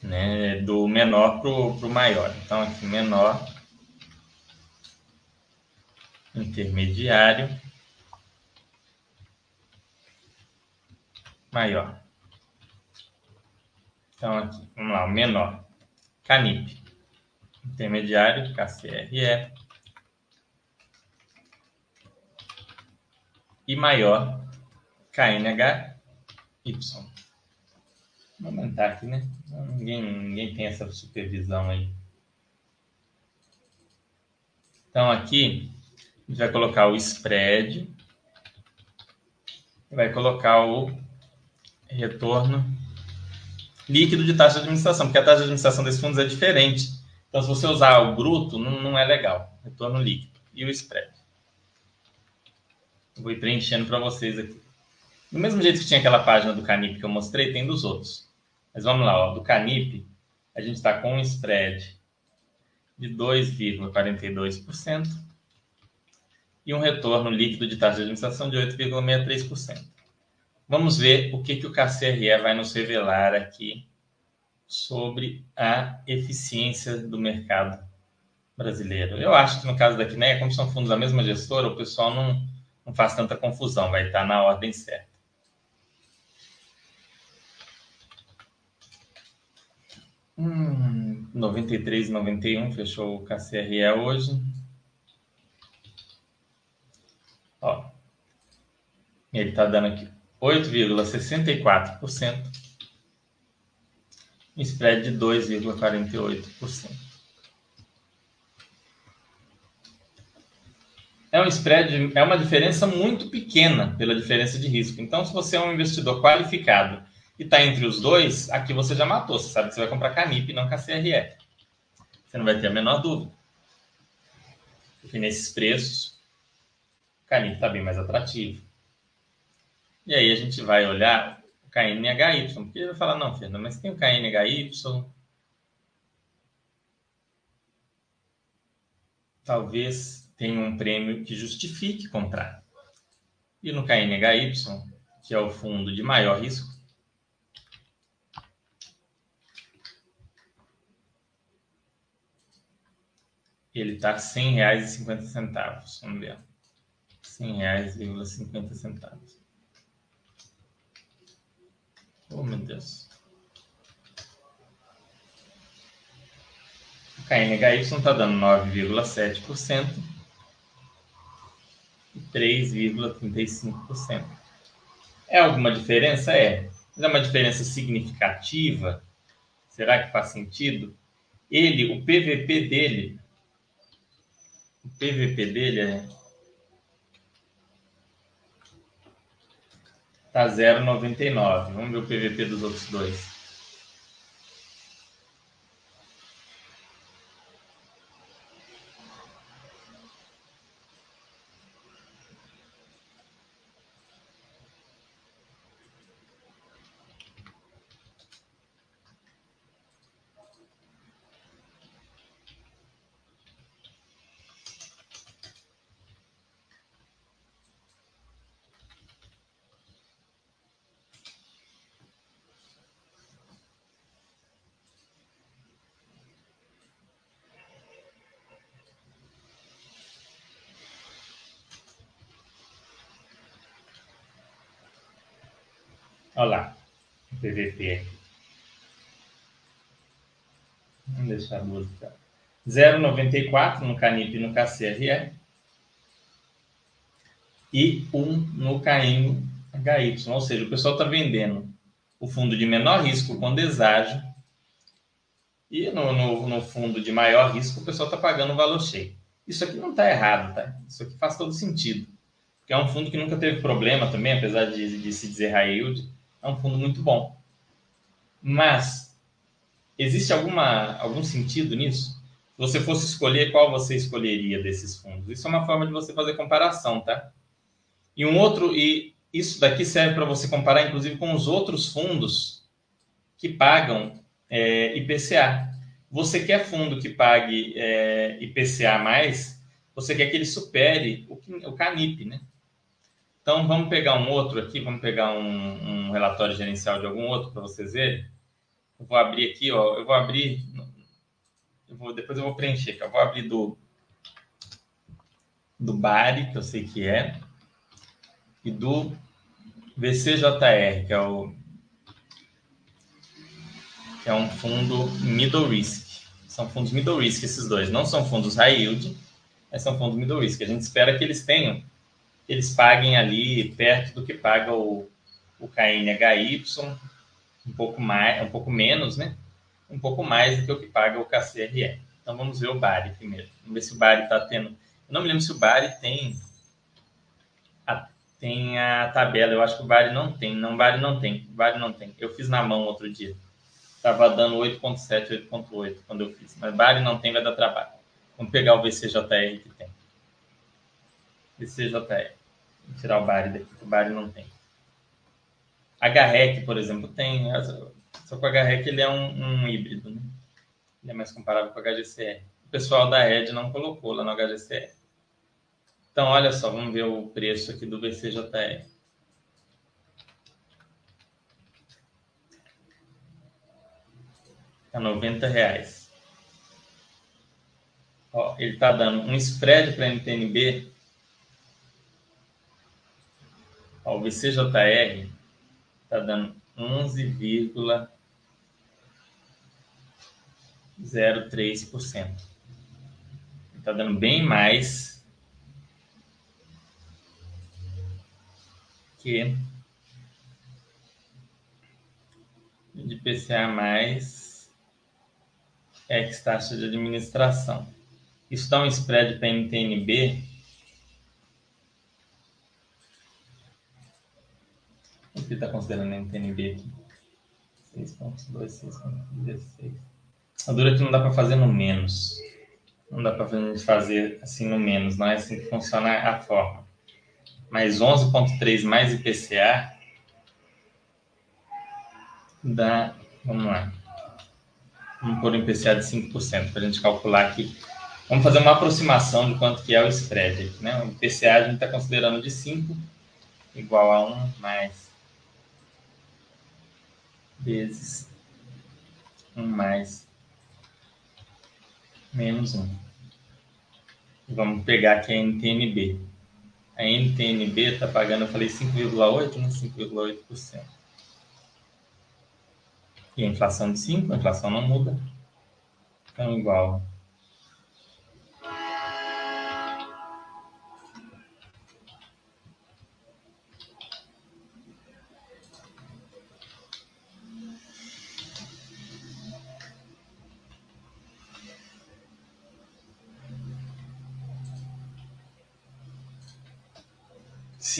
Speaker 1: né, do menor para o maior. Então, aqui, menor, intermediário, maior. Então, aqui, vamos lá, o menor, CANIP, intermediário, KCRE, e maior, KNHY. Vou aumentar aqui, né? Ninguém, ninguém tem essa supervisão aí. Então, aqui, a gente vai colocar o spread, vai colocar o retorno líquido de taxa de administração, porque a taxa de administração desses fundos é diferente. Então, se você usar o bruto, não, não é legal. Retorno líquido. E o spread. vou ir preenchendo para vocês aqui. Do mesmo jeito que tinha aquela página do Canip que eu mostrei, tem dos outros. Mas vamos lá, ó, do Canip, a gente está com um spread de 2,42% e um retorno líquido de taxa de administração de 8,63%. Vamos ver o que, que o KCRE vai nos revelar aqui sobre a eficiência do mercado brasileiro. Eu acho que no caso da Quineia, como são fundos da mesma gestora, o pessoal não, não faz tanta confusão, vai estar na ordem certa. Hum, 93, 91 fechou o KCRE hoje. Ó, ele está dando aqui 8,64%. Spread de 2,48%. É um spread, é uma diferença muito pequena pela diferença de risco. Então, se você é um investidor qualificado e está entre os dois, aqui você já matou. Você sabe que você vai comprar Canip e não KCRE. Você não vai ter a menor dúvida. Porque nesses preços, Canip está bem mais atrativo. E aí a gente vai olhar o KNHY, porque ele vai falar, não, Fernando, mas tem o KNHY. Talvez tenha um prêmio que justifique comprar.
Speaker 2: E no KNHY, que é o fundo de maior risco, ele está R$ 100,50. Vamos ver. R$ 100,50. Oh, meu Deus. O KNHY está dando 9,7% e 3,35%. É alguma diferença? É. Mas é uma diferença significativa? Será que faz sentido? Ele, o PVP dele, o PVP dele é tá 0,99. Vamos ver o PVP dos outros dois. Lá, PVP aqui. Vamos deixar a música. 0,94 no Canip e no KCRE. E 1 no KNHY. Ou seja, o pessoal está vendendo o fundo de menor risco com deságio. E no, no, no fundo de maior risco, o pessoal está pagando o valor cheio. Isso aqui não está errado, tá? Isso aqui faz todo sentido. Porque é um fundo que nunca teve problema também, apesar de, de se dizer high yield é um fundo muito bom. Mas existe alguma, algum sentido nisso? Se você fosse escolher, qual você escolheria desses fundos? Isso é uma forma de você fazer comparação, tá? E um outro, e isso daqui serve para você comparar, inclusive, com os outros fundos que pagam é, IPCA. Você quer fundo que pague é, IPCA mais, você quer que ele supere o, o CANIP, né? Então, vamos pegar um outro aqui, vamos pegar um, um relatório gerencial de algum outro para vocês verem. Eu vou abrir aqui, ó, eu vou abrir, eu vou, depois eu vou preencher, eu vou abrir do, do BARI, que eu sei que é, e do VCJR, que é o que é um fundo middle risk. São fundos middle risk esses dois, não são fundos high yield, mas são fundos middle risk. A gente espera que eles tenham eles paguem ali perto do que paga o, o KNHY, um pouco mais, um pouco menos, né? Um pouco mais do que o que paga o KCRE. Então vamos ver o Bari primeiro. Vamos ver se o Bari está tendo. Eu não me lembro se o Bari tem a, tem a tabela. Eu acho que o Bari não tem. Não, o Bari não tem. O Bari não tem. Eu fiz na mão outro dia. Estava dando 8.7, 8.8 quando eu fiz. Mas Bari não tem, vai dar trabalho. Vamos pegar o VCJR que tem. VCJR. Vou tirar o Bari daqui, que o Bari não tem. HREC, por exemplo, tem. Só que o HREC ele é um, um híbrido, né? Ele é mais comparável com o HGCR. O pessoal da Red não colocou lá no HGCR. Então, olha só, vamos ver o preço aqui do VCJR. Tá 90 reais. Ó, ele está dando um spread para NTNB Ó, o VCJR está dando 11,03%. Está dando bem mais que de PCA mais ex taxa de administração. Isso dá um spread para NTNB Que está considerando a NTNB aqui? 6.2, 6.16. A dura que não dá para fazer no menos. Não dá para fazer assim no menos, não é assim que funciona a forma. Mas 11.3 mais IPCA dá, vamos lá. Vamos pôr um IPCA de 5% para a gente calcular aqui. Vamos fazer uma aproximação de quanto que é o spread. Né? O IPCA a gente está considerando de 5%, igual a 1 mais vezes 1 mais menos 1. Vamos pegar aqui a NTNB. A NTNB está pagando, eu falei 5,8, né? 5,8%. E a inflação de 5, a inflação não muda. Então, igual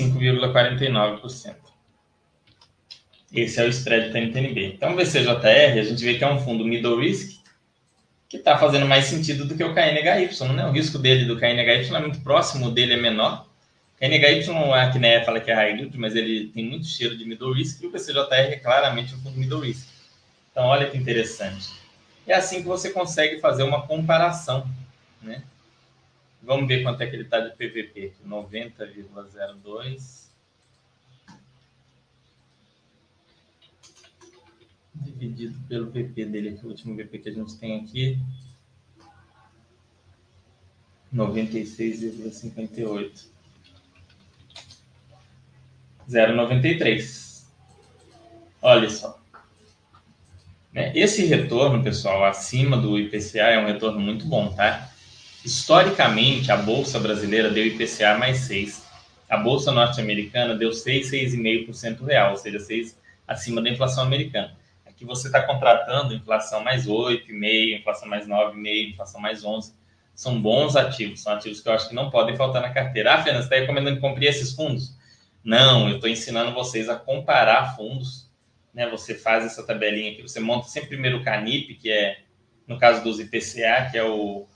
Speaker 2: 5,49%. Esse é o spread da NTNB. Então, o VCJR, a gente vê que é um fundo middle risk, que está fazendo mais sentido do que o KNHY. Né? O risco dele do KNHY é muito próximo, o dele é menor. KNHY, a Kineia fala que é high yield, mas ele tem muito cheiro de middle risk, e o VCJR é claramente um fundo middle risk. Então, olha que interessante. É assim que você consegue fazer uma comparação, né? Vamos ver quanto é que ele está de PVP. 90,02. Dividido pelo VP dele, aqui, o último VP que a gente tem aqui. 96,58. 0,93. Olha só. Né, esse retorno, pessoal, acima do IPCA é um retorno muito bom, tá? Historicamente, a Bolsa brasileira deu IPCA mais 6. A Bolsa norte-americana deu 6, 6,5% real, ou seja, 6 acima da inflação americana. Aqui você está contratando inflação mais 8,5, inflação mais 9,5, inflação mais 11. São bons ativos, são ativos que eu acho que não podem faltar na carteira. Ah, Fernanda, você está recomendando compre esses fundos? Não, eu estou ensinando vocês a comparar fundos. Né? Você faz essa tabelinha aqui, você monta sempre primeiro o CANIP, que é, no caso dos IPCA, que é o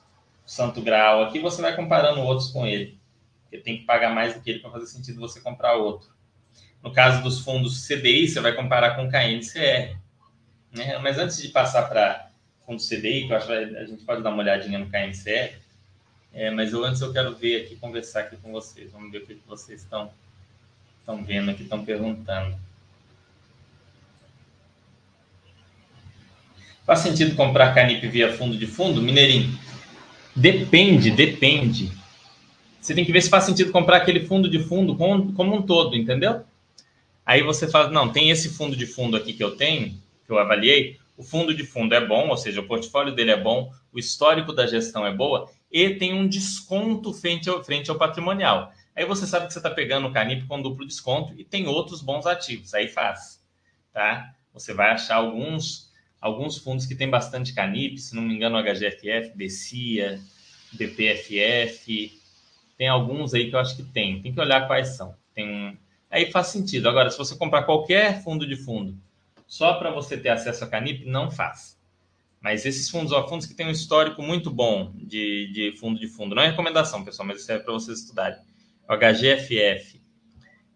Speaker 2: santo grau aqui, você vai comparando outros com ele. Porque tem que pagar mais do que ele para fazer sentido você comprar outro. No caso dos fundos CDI, você vai comparar com o KNCR. Né? Mas antes de passar para fundo CDI, que eu acho que a gente pode dar uma olhadinha no KNCR, é, mas eu, antes eu quero ver aqui, conversar aqui com vocês. Vamos ver o que vocês estão, estão vendo aqui, estão perguntando. Faz sentido comprar Canip via fundo de fundo? Mineirinho, Depende, depende. Você tem que ver se faz sentido comprar aquele fundo de fundo como, um todo, entendeu? Aí você fala, não, tem esse fundo de fundo aqui que eu tenho, que eu avaliei, o fundo de fundo é bom, ou seja, o portfólio dele é bom, o histórico da gestão é boa, e tem um desconto frente ao, frente ao patrimonial. Aí você sabe que você está pegando o Canip com duplo desconto e tem outros bons ativos, aí faz, tá? Você vai achar alguns alguns fundos que têm bastante Canip, se não me engano, HGFF, BCIA, BPFF, tem alguns aí que eu acho que tem. Tem que olhar quais são. Tem Aí faz sentido. Agora, se você comprar qualquer fundo de fundo só para você ter acesso a Canip, não faz. Mas esses fundos, ó, fundos que têm um histórico muito bom de, de fundo de fundo, não é recomendação, pessoal, mas isso é para vocês estudarem. HGFF,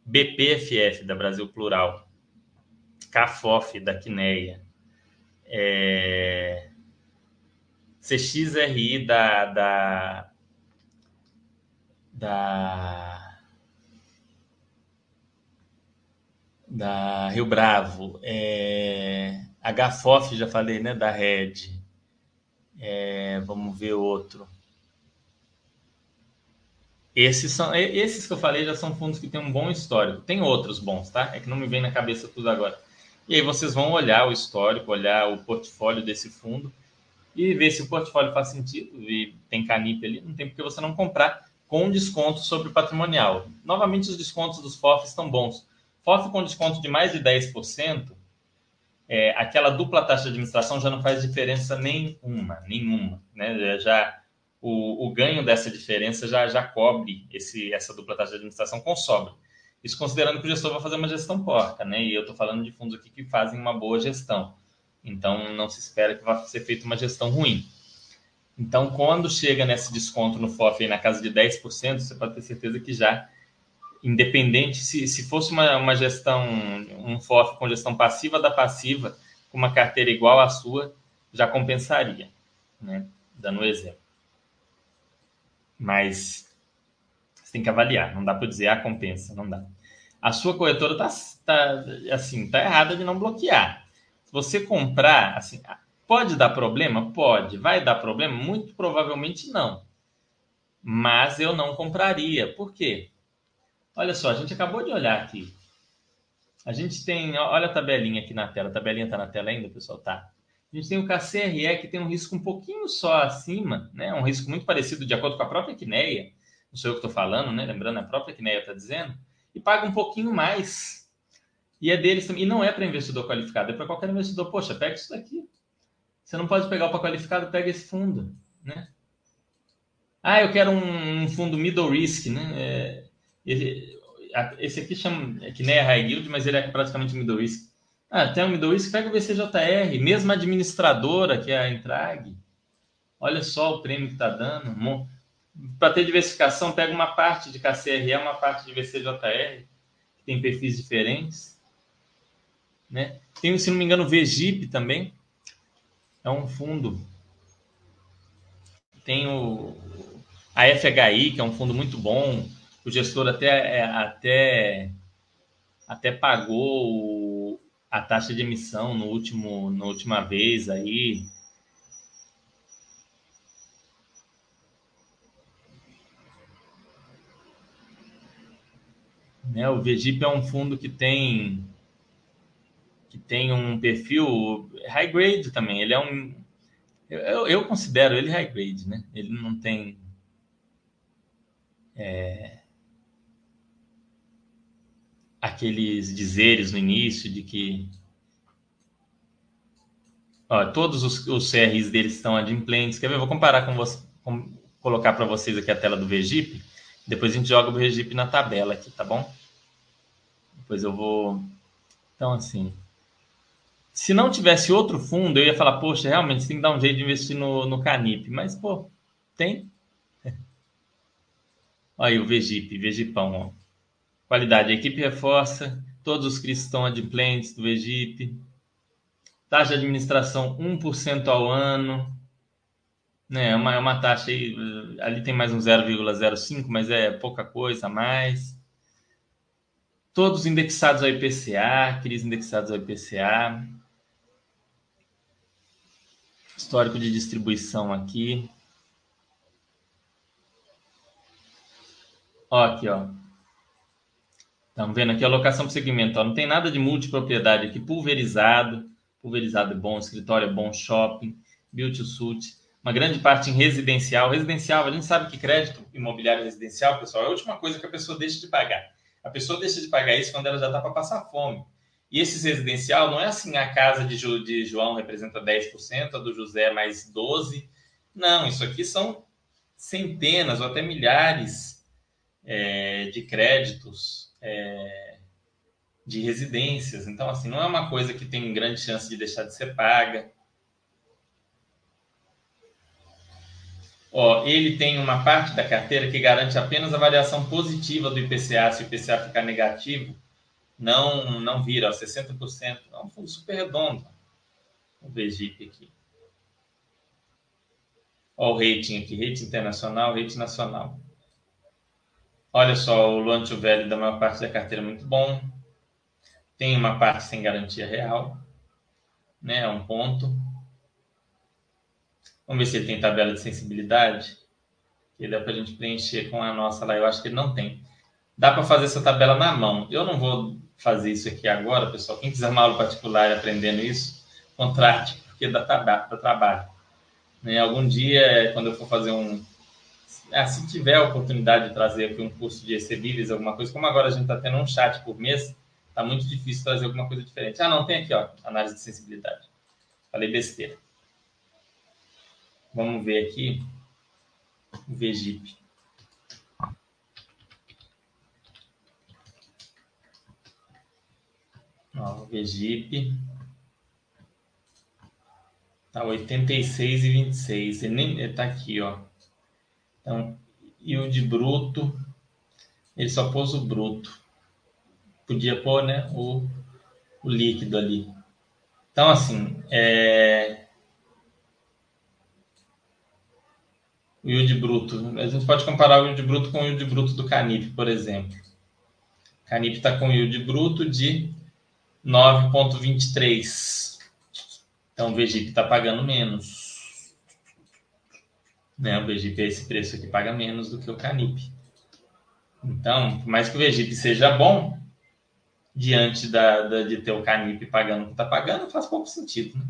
Speaker 2: BPFF da Brasil Plural, CAFOF da Quineia, é, CXRI da, da, da, da Rio Bravo, é, HFOF, já falei, né, da Red. É, vamos ver outro. Esses são esses que eu falei já são fundos que têm um bom histórico. Tem outros bons, tá? É que não me vem na cabeça tudo agora. E aí vocês vão olhar o histórico, olhar o portfólio desse fundo e ver se o portfólio faz sentido e tem canip ali, não tem porque você não comprar com desconto sobre o patrimonial. Novamente, os descontos dos FOF estão bons. FOF com desconto de mais de 10%, é, aquela dupla taxa de administração já não faz diferença nenhuma, nenhuma. Né? Já, o, o ganho dessa diferença já, já cobre esse, essa dupla taxa de administração com sobra. Isso considerando que o gestor vai fazer uma gestão porca, né? E eu estou falando de fundos aqui que fazem uma boa gestão. Então, não se espera que vá ser feita uma gestão ruim. Então, quando chega nesse desconto no FOF aí na casa de 10%, você pode ter certeza que já, independente, se, se fosse uma, uma gestão, um FOF com gestão passiva da passiva, com uma carteira igual à sua, já compensaria, né? Dando um exemplo. Mas você tem que avaliar, não dá para dizer, ah, compensa, não dá. A sua corretora tá, tá assim, tá errada de não bloquear. Se você comprar, assim, pode dar problema? Pode. Vai dar problema? Muito provavelmente não. Mas eu não compraria. Por quê? Olha só, a gente acabou de olhar aqui. A gente tem, olha a tabelinha aqui na tela. A tabelinha está na tela ainda, pessoal? Tá. A gente tem o KCRE que tem um risco um pouquinho só acima, né? Um risco muito parecido de acordo com a própria Quineia. Não sou eu que estou falando, né? Lembrando, a própria Quineia está dizendo. E paga um pouquinho mais. E é deles também. E não é para investidor qualificado, é para qualquer investidor. Poxa, pega isso daqui. Você não pode pegar o para qualificado, pega esse fundo, né? Ah, eu quero um, fundo middle risk, né? É, ele, esse aqui chama, é que nem é high yield, mas ele é praticamente middle risk. Ah, tem um middle risk, pega o BCJR, mesma administradora que é a Entrag. Olha só o prêmio que está dando. Para ter diversificação, pega uma parte de KCRE, uma parte de VCJR, que tem perfis diferentes. Né? Tem, se não me engano, o VGIP também. É um fundo. Tem o, a FHI, que é um fundo muito bom. O gestor até, é, até, até pagou a taxa de emissão no último, na última vez aí. Né, o VGIP é um fundo que tem que tem um perfil high grade também. Ele é um eu, eu considero ele high grade, né? Ele não tem é, aqueles dizeres no início de que ó, todos os, os CRs deles estão adimplentes. Quer ver? Eu vou comparar com você, com, colocar para vocês aqui a tela do VGIP. Depois a gente joga o VGIP na tabela aqui, tá bom? Depois eu vou. Então, assim. Se não tivesse outro fundo, eu ia falar, poxa, realmente tem que dar um jeito de investir no, no Canip. Mas, pô, tem. *laughs* Aí o Vegip, Vegipão, ó. Qualidade, a equipe reforça, todos os CRIs estão adimplentes do Vegip. Taxa de administração 1% ao ano. Né, é, uma, é uma taxa aí, ali tem mais um 0,05, mas é pouca coisa a mais. Todos indexados ao IPCA, CRIs indexados ao IPCA. Histórico de distribuição aqui. Ó, aqui, ó. Estamos vendo aqui a alocação por segmento. Ó. Não tem nada de multipropriedade aqui. Pulverizado. Pulverizado é bom. Escritório é bom. Shopping. Build to suit. Uma grande parte em residencial. Residencial, a gente sabe que crédito imobiliário residencial, pessoal, é a última coisa que a pessoa deixa de pagar. A pessoa deixa de pagar isso quando ela já está para passar fome. E esses residencial não é assim a casa de, de João representa 10%, a do José mais 12%. Não, isso aqui são centenas ou até milhares é, de créditos é, de residências. Então, assim, não é uma coisa que tem grande chance de deixar de ser paga. Ó, ele tem uma parte da carteira que garante apenas a variação positiva do IPCA. Se o IPCA ficar negativo, não não vira, ó, 60%. É um fundo super redondo. O BGIP aqui. Ó, o rating aqui, rating internacional, rating nacional. Olha só, o to value da maior parte da carteira muito bom. Tem uma parte sem garantia real, né? É um ponto. Vamos ver se ele tem tabela de sensibilidade. Que dá para a gente preencher com a nossa lá. Eu acho que ele não tem. Dá para fazer essa tabela na mão. Eu não vou fazer isso aqui agora, pessoal. Quem quiser uma aula particular aprendendo isso, contrate, porque dá trabalho. Né? Algum dia, quando eu for fazer um, ah, se tiver a oportunidade de trazer aqui um curso de recebíveis, alguma coisa, como agora a gente está tendo um chat por mês, está muito difícil trazer alguma coisa diferente. Ah, não, tem aqui, ó, análise de sensibilidade. Falei besteira. Vamos ver aqui o VGIP. Ó, o VGIP tá 86 e 26. Ele nem ele tá aqui, ó. Então, yield bruto, ele só pôs o bruto. Podia pôr né, o, o líquido ali. Então, assim, é... o yield bruto. A gente pode comparar o yield bruto com o yield bruto do Canip, por exemplo. Canip está com yield bruto de 9,23. Então o VGIP está pagando menos. Né? O VGIP é esse preço aqui, paga menos do que o Canip. Então, por mais que o VGIP seja bom, diante da, da, de ter o Canip pagando o que está pagando, faz pouco sentido. Né?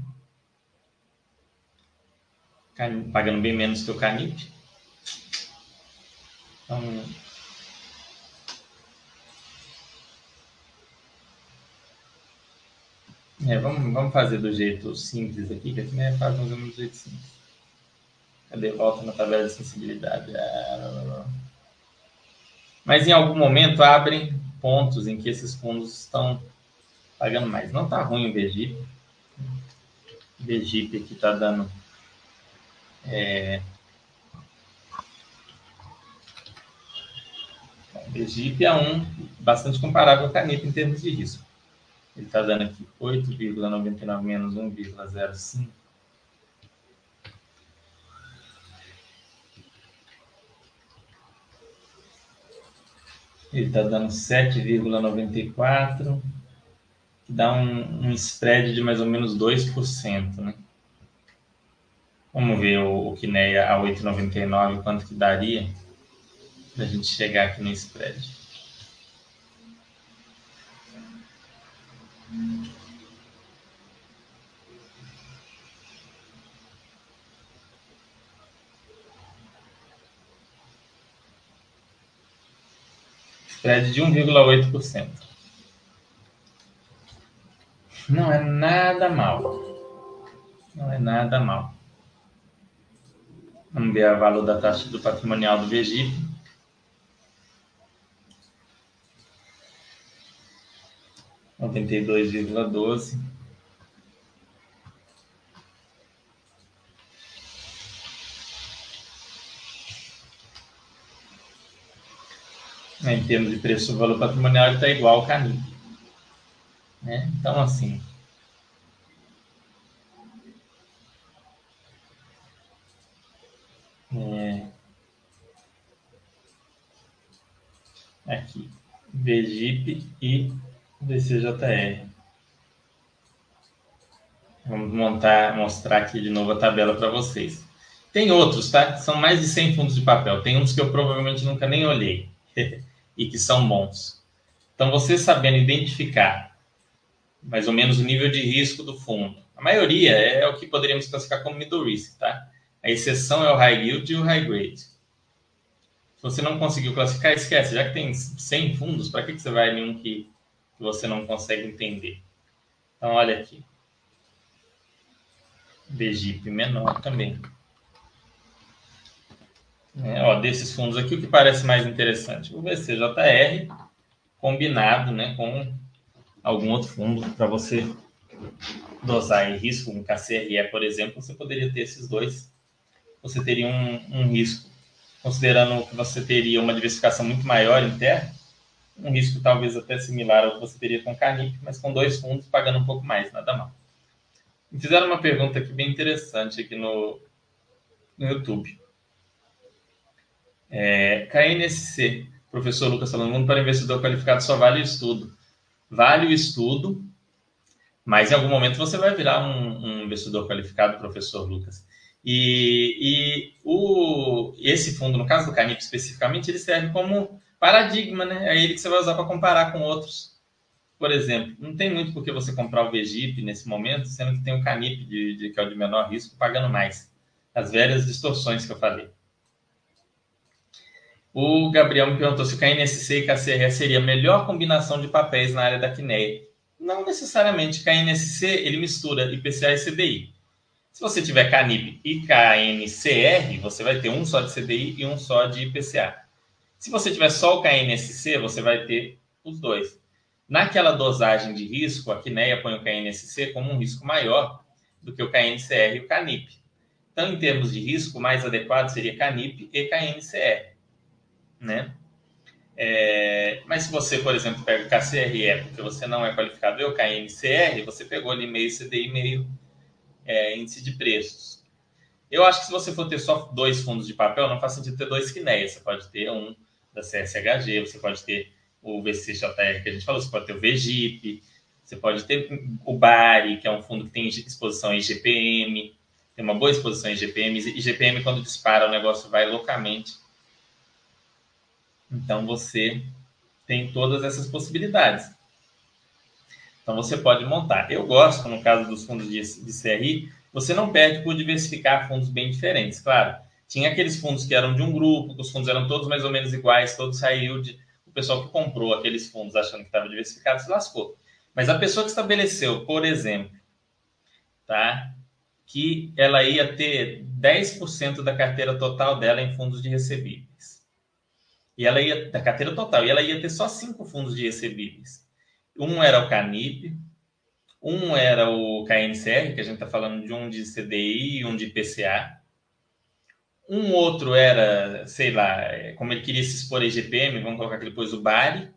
Speaker 2: Pagando bem menos que o Canip. Então, É, vamos, vamos fazer do jeito simples aqui, que aqui é fácil fazer do jeito simples. Cadê? Volta na tabela de sensibilidade. Ah, Mas em algum momento abrem pontos em que esses fundos estão pagando mais. Não está ruim o VGIP. O VGIP aqui está dando. É... O VGIP é um bastante comparável com a Canip em termos de risco. Ele está dando aqui 8,99 menos 1,05. Ele está dando 7,94, que dá um, um spread de mais ou menos 2%, né? Vamos ver o, o Kineia a 8,99, quanto que daria para a gente chegar aqui no spread. Spread de 1,8%. Não é nada mal. Não é nada mal. Vamos ver o valor da taxa do patrimonial do Egito. noventa e dois vírgula doze. Em termos de preço do valor patrimonial, ele está igual ao Canip. Né? Então, assim, é... aqui, VGIP e DCJR. Vamos montar, mostrar aqui de novo a tabela para vocês. Tem outros, tá? São mais de 100 fundos de papel. Tem uns que eu provavelmente nunca nem olhei *laughs* e que são bons. Então, você sabendo identificar mais ou menos o nível de risco do fundo. A maioria é o que poderíamos classificar como middle risk, tá? A exceção é o high yield e o high grade. Você não conseguiu classificar, esquece. Já que tem 100 fundos, para que, que você vai em um que que você não consegue entender. Então, olha aqui. BGIP menor também. É, ó, desses fundos aqui, o que parece mais interessante? O BCJR combinado né, com algum outro fundo para você dosar em risco, um KCRE, por exemplo, você poderia ter esses dois. Você teria um, um risco, considerando que você teria uma diversificação muito maior em terra, um risco talvez até similar ao que você teria com o Canip, mas com dois fundos pagando um pouco mais, nada mal. Me fizeram uma pergunta aqui bem interessante aqui no, no YouTube. É, KNSC, professor Lucas falando, para investidor qualificado só vale o estudo. Vale o estudo, mas em algum momento você vai virar um, um investidor qualificado, professor Lucas. E, e o, esse fundo, no caso do Canip especificamente, ele serve como paradigma, né? É ele que você vai usar para comparar com outros. Por exemplo, não tem muito por que você comprar o VGIP nesse momento, sendo que tem o Canip, de, de, que é o de menor risco, pagando mais. As velhas distorções que eu falei. O Gabriel me perguntou se o KNSC e KCRE seria a melhor combinação de papéis na área da Quineia. Não necessariamente. KNSC, ele mistura IPCA e CDI. Se você tiver CANIP e KNCR, você vai ter um só de CDI e um só de IPCA. Se você tiver só o KNSC, você vai ter os dois. Naquela dosagem de risco, a Quineia põe o KNSC como um risco maior do que o KNCR e o CANIP. Então, em termos de risco, mais adequado seria CANIP e KNCR, né? É, mas se você, por exemplo, pega o KCRE, porque você não é qualificado, e o KNCR, você pegou ali meio CDI, meio é, índice de preços. Eu acho que se você for ter só dois fundos de papel, não faz sentido ter dois Quinéias. Você pode ter um da CSHG, você pode ter o VCJR que a gente falou, você pode ter o VGIP, você pode ter o BARI, que é um fundo que tem exposição em IGPM, tem uma boa exposição em IGPM. IGPM, quando dispara, o negócio vai loucamente. Então, você tem todas essas possibilidades. Então, você pode montar. Eu gosto, no caso dos fundos de, de CRI, você não perde por diversificar fundos bem diferentes. Claro, tinha aqueles fundos que eram de um grupo, os fundos eram todos mais ou menos iguais, todos high yield. O pessoal que comprou aqueles fundos achando que estava diversificado se lascou. Mas a pessoa que estabeleceu, por exemplo, tá, que ela ia ter 10% da carteira total dela em fundos de recebíveis. E ela ia, da carteira total, e ela ia ter só cinco fundos de recebíveis. Um era o Canip, um era o KNCR, que a gente está falando de um de CDI e um de PCA. Um outro era, sei lá, como ele queria se expor a IGPM, vamos colocar aqui depois o BARI.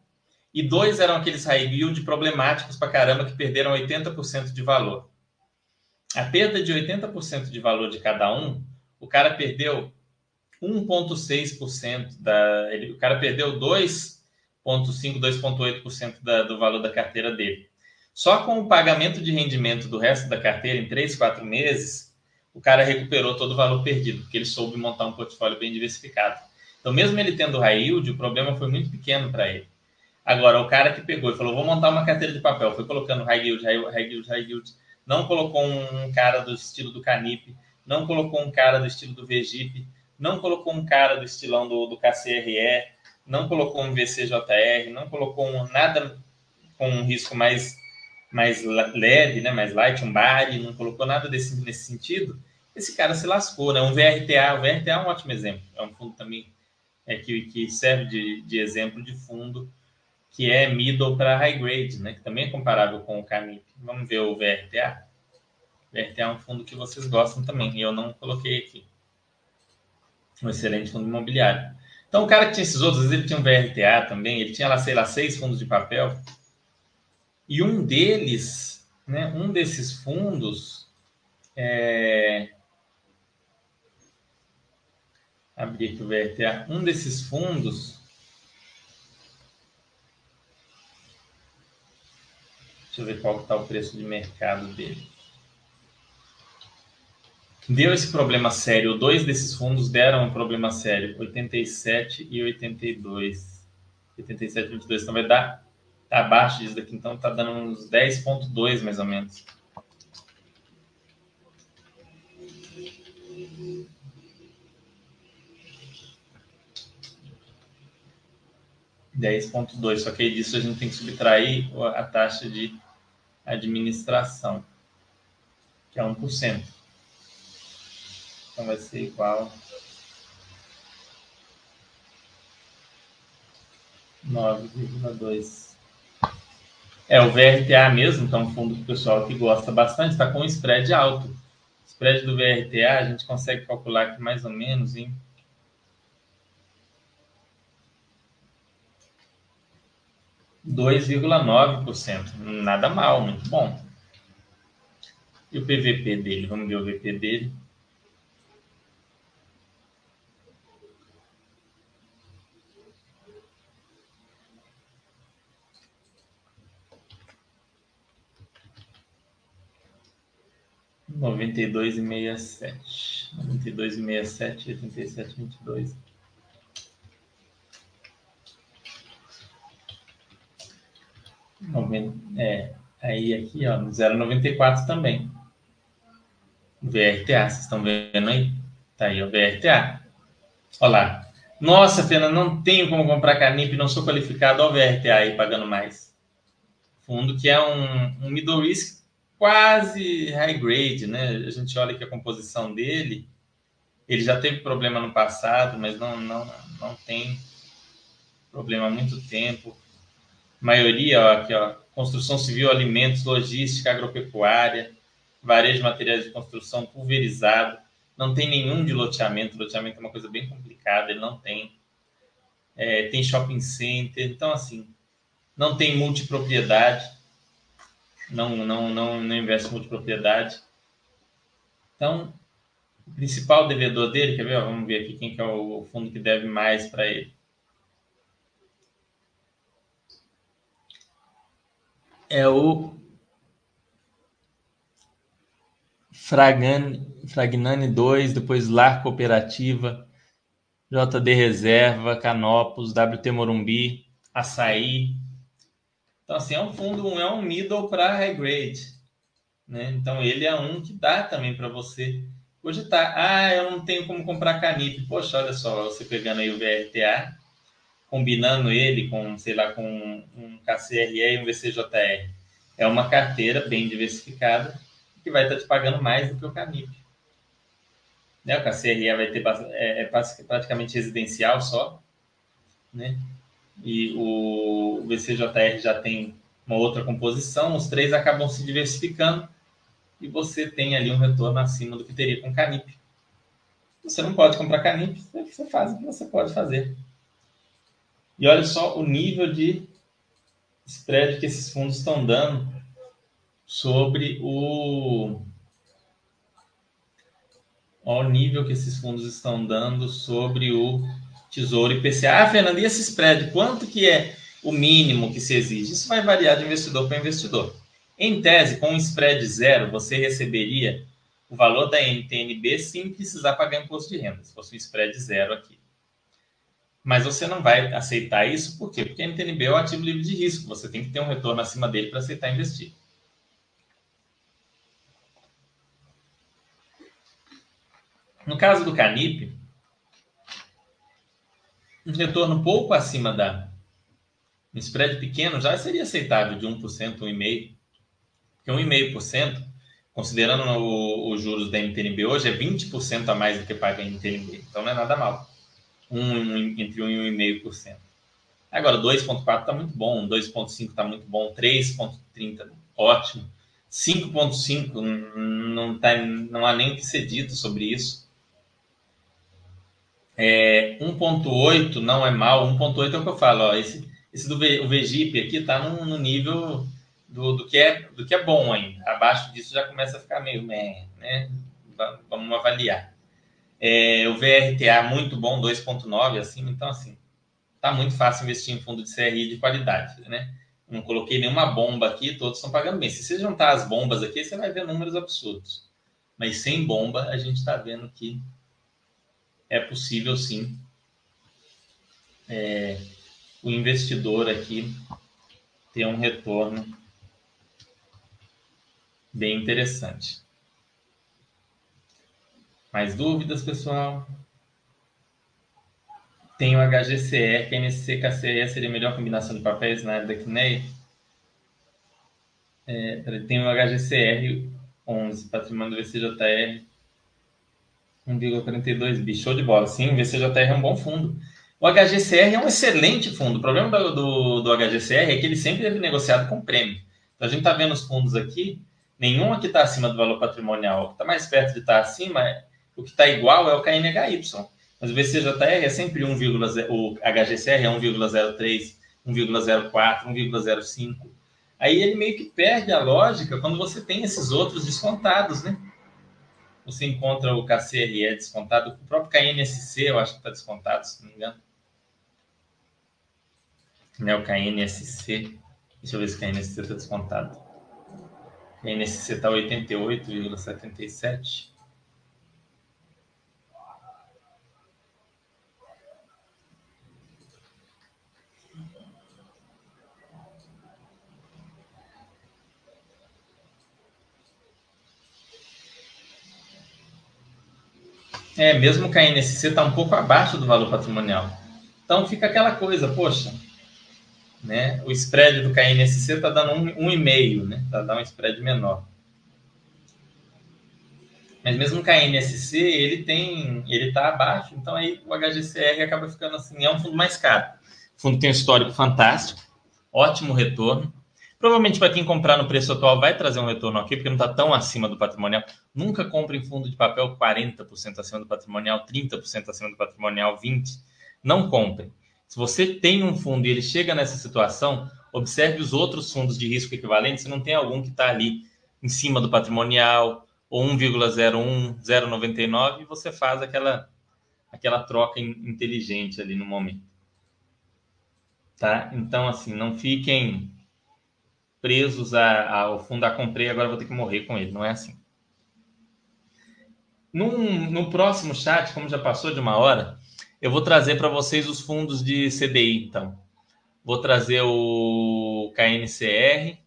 Speaker 2: E dois eram aqueles high yield problemáticos para caramba que perderam 80% de valor. A perda de 80% de valor de cada um, o cara perdeu 1,6% da. Ele, o cara perdeu 2,5%, 2,8% do valor da carteira dele. Só com o pagamento de rendimento do resto da carteira em 3, 4 meses, o cara recuperou todo o valor perdido, porque ele soube montar um portfólio bem diversificado. Então, mesmo ele tendo high yield, o problema foi muito pequeno para ele. Agora, o cara que pegou e falou, vou montar uma carteira de papel, foi colocando high yield, high, yield, high yield, não colocou um cara do estilo do Canip, não colocou um cara do estilo do VGIP, não colocou um cara do estilão do, do KCRE, não colocou um VCJR, não colocou um, nada com um risco mais, mais leve, né, mais light, um BARI, não colocou nada desse, nesse sentido, esse cara se lascou, né? Um VRTA, o VRTA é um ótimo exemplo, é um fundo também é, que, que serve de, de exemplo de fundo que é middle para high grade, né? Que também é comparável com o Canip. Vamos ver o VRTA. VRTA é um fundo que vocês gostam também, e eu não coloquei aqui um excelente fundo imobiliário. Então, o cara que tinha esses outros, ele tinha um VRTA também, ele tinha lá, sei lá, seis fundos de papel. E um deles, né, um desses fundos, é... aqui o VRTA, um desses fundos, deixa eu ver qual está o preço de mercado dele deu esse problema sério. Dois desses fundos deram um problema sério, 87 e 82. 87 e 22, então vai dar tá abaixo disso daqui, então tá dando uns 10.2 mais ou menos. Dez ponto dois, só que disso a gente tem que subtrair a taxa de administração, que é 1%. Então vai ser igual nove vírgula dois. É o VRTA mesmo, que é um fundo que o pessoal que gosta bastante, está com um spread alto. O spread do VRTA a gente consegue calcular aqui mais ou menos em cento. Nada mal, muito bom. E o PVP dele? Vamos ver o VP dele. Noventa e dois e meia sete, noventa e dois e meia sete, oitenta e sete, vinte e dois. É, aí aqui, ó, 0,94 também. VRTA, vocês estão vendo aí? Tá aí o VRTA. Olha lá. Nossa, Fernanda, não tenho como comprar Canip, não sou qualificado. Olha o VRTA aí pagando mais. Fundo que é um, um middle risk quase high grade, né? A gente olha que a composição dele, ele já teve problema no passado, mas não, não, não tem problema há muito tempo. maioria, ó, aqui, ó, construção civil, alimentos, logística, agropecuária, varejo de materiais de construção, pulverizado. Não tem nenhum de loteamento. Loteamento é uma coisa bem complicada, ele não tem. É, tem shopping center, então assim, não tem multipropriedade não, não, não, não investe em multipropriedade. Então, o principal devedor dele, quer ver? Vamos ver aqui quem que é o fundo que deve mais para ele. é o Fragnani 2, depois Lar Cooperativa, JD Reserva, Canopus, WT Morumbi, Açaí. Então, assim, é um fundo, é um middle para high grade. Né? Então, ele é um que dá também para você tá, ah, eu não tenho como comprar Canip. Poxa, olha só, você pegando aí o VRTA, combinando ele com, sei lá, com um KCRE e um VCJR. É uma carteira bem diversificada que vai estar te pagando mais do que o Canip. Né? O KCRE vai ter é, é praticamente residencial só, né? E o VCJR já tem uma outra composição, os três acabam se diversificando e você tem ali um retorno acima do que teria com Canip. Você não pode comprar Canip, você faz o que você pode fazer. E olha só o nível de spread que esses fundos estão dando sobre o o nível que esses fundos estão dando sobre o Tesouro IPCA. Ah, Fernando, e esse spread? Quanto que é o mínimo que se exige? Isso vai variar de investidor para investidor. Em tese, com um spread zero, você receberia o valor da NTNB sem precisar pagar imposto de renda, se fosse um spread zero aqui. Mas você não vai aceitar isso, por quê? Porque a NTNB é o ativo livre de risco, você tem que ter um retorno acima dele para aceitar investir. No caso do Canip, um retorno pouco acima da um spread pequeno já seria aceitável de 1%, 1,5%. Porque 1,5%, considerando os juros da NTNB hoje, é 20% a mais do que paga a NTNB. Então não é nada mal. Um, entre 1 e 1,5%. Agora, 2,4 está muito bom, 2,5 está muito bom, 3,30 ótimo. 5,5 não, tá, não há nem que ser dito sobre isso. É, 1,8 não é mal, 1,8 é o que eu falo. Ó, esse, esse do v, o VGIP aqui está no, no nível do, do, que é, do que é bom ainda. Abaixo disso já começa a ficar meio, né? Vamos avaliar. É, o VRTA muito bom, 2.9 acima, então assim, tá muito fácil investir em fundo de CRI de qualidade, né? Não coloquei nenhuma bomba aqui, todos estão pagando bem. Se você juntar as bombas aqui, você vai ver números absurdos. Mas sem bomba, a gente está vendo que é possível sim é, o investidor aqui ter um retorno bem interessante. Mais dúvidas, pessoal? Tem o HGCE, KNC, KCE seria a melhor combinação de papéis na área da CNEI? É, tem o HGCR 11, patrimônio do VCJR 1,42 bi. Show de bola. Sim, o VCJR é um bom fundo. O HGCR é um excelente fundo. O problema do, do, do HGCR é que ele sempre é negociado com prêmio. Então, a gente está vendo os fundos aqui, Nenhum aqui está acima do valor patrimonial. O que está mais perto de estar tá acima, o que está igual é o KNHY. Mas o VCJR é sempre 1,0, o HGCR é 1,03, 1,04, 1,05. Aí ele meio que perde a lógica quando você tem esses outros descontados, né? Você encontra o KCRE descontado, o próprio KNSC eu acho que está descontado, se não me engano. Né, o KNSC. Deixa eu ver se o KNSC está descontado. NSC está 88,77. É, mesmo que a NSC está um pouco abaixo do valor patrimonial. Então fica aquela coisa, poxa, né? O spread do KNSC está dando um, um e meio, né? Está dando um spread menor. Mas mesmo o KNSC, ele tem, ele está abaixo, então aí o HGCR acaba ficando assim, é um fundo mais caro. O fundo tem um histórico fantástico, ótimo retorno. Provavelmente para quem comprar no preço atual vai trazer um retorno aqui, porque não está tão acima do patrimonial. Nunca compre em fundo de papel 40% acima do patrimonial, 30% acima do patrimonial, 20%. Não compre. Se você tem um fundo e ele chega nessa situação, observe os outros fundos de risco equivalentes, se não tem algum que está ali em cima do patrimonial, ou 1,01, 0,99, e você faz aquela, aquela troca inteligente ali no momento. Tá? Então, assim, não fiquem presos ao fundo da comprei, agora vou ter que morrer com ele. Não é assim. Num, no próximo chat, como já passou de uma hora, eu vou trazer para vocês os fundos de CDI, então. Vou trazer o KNCR.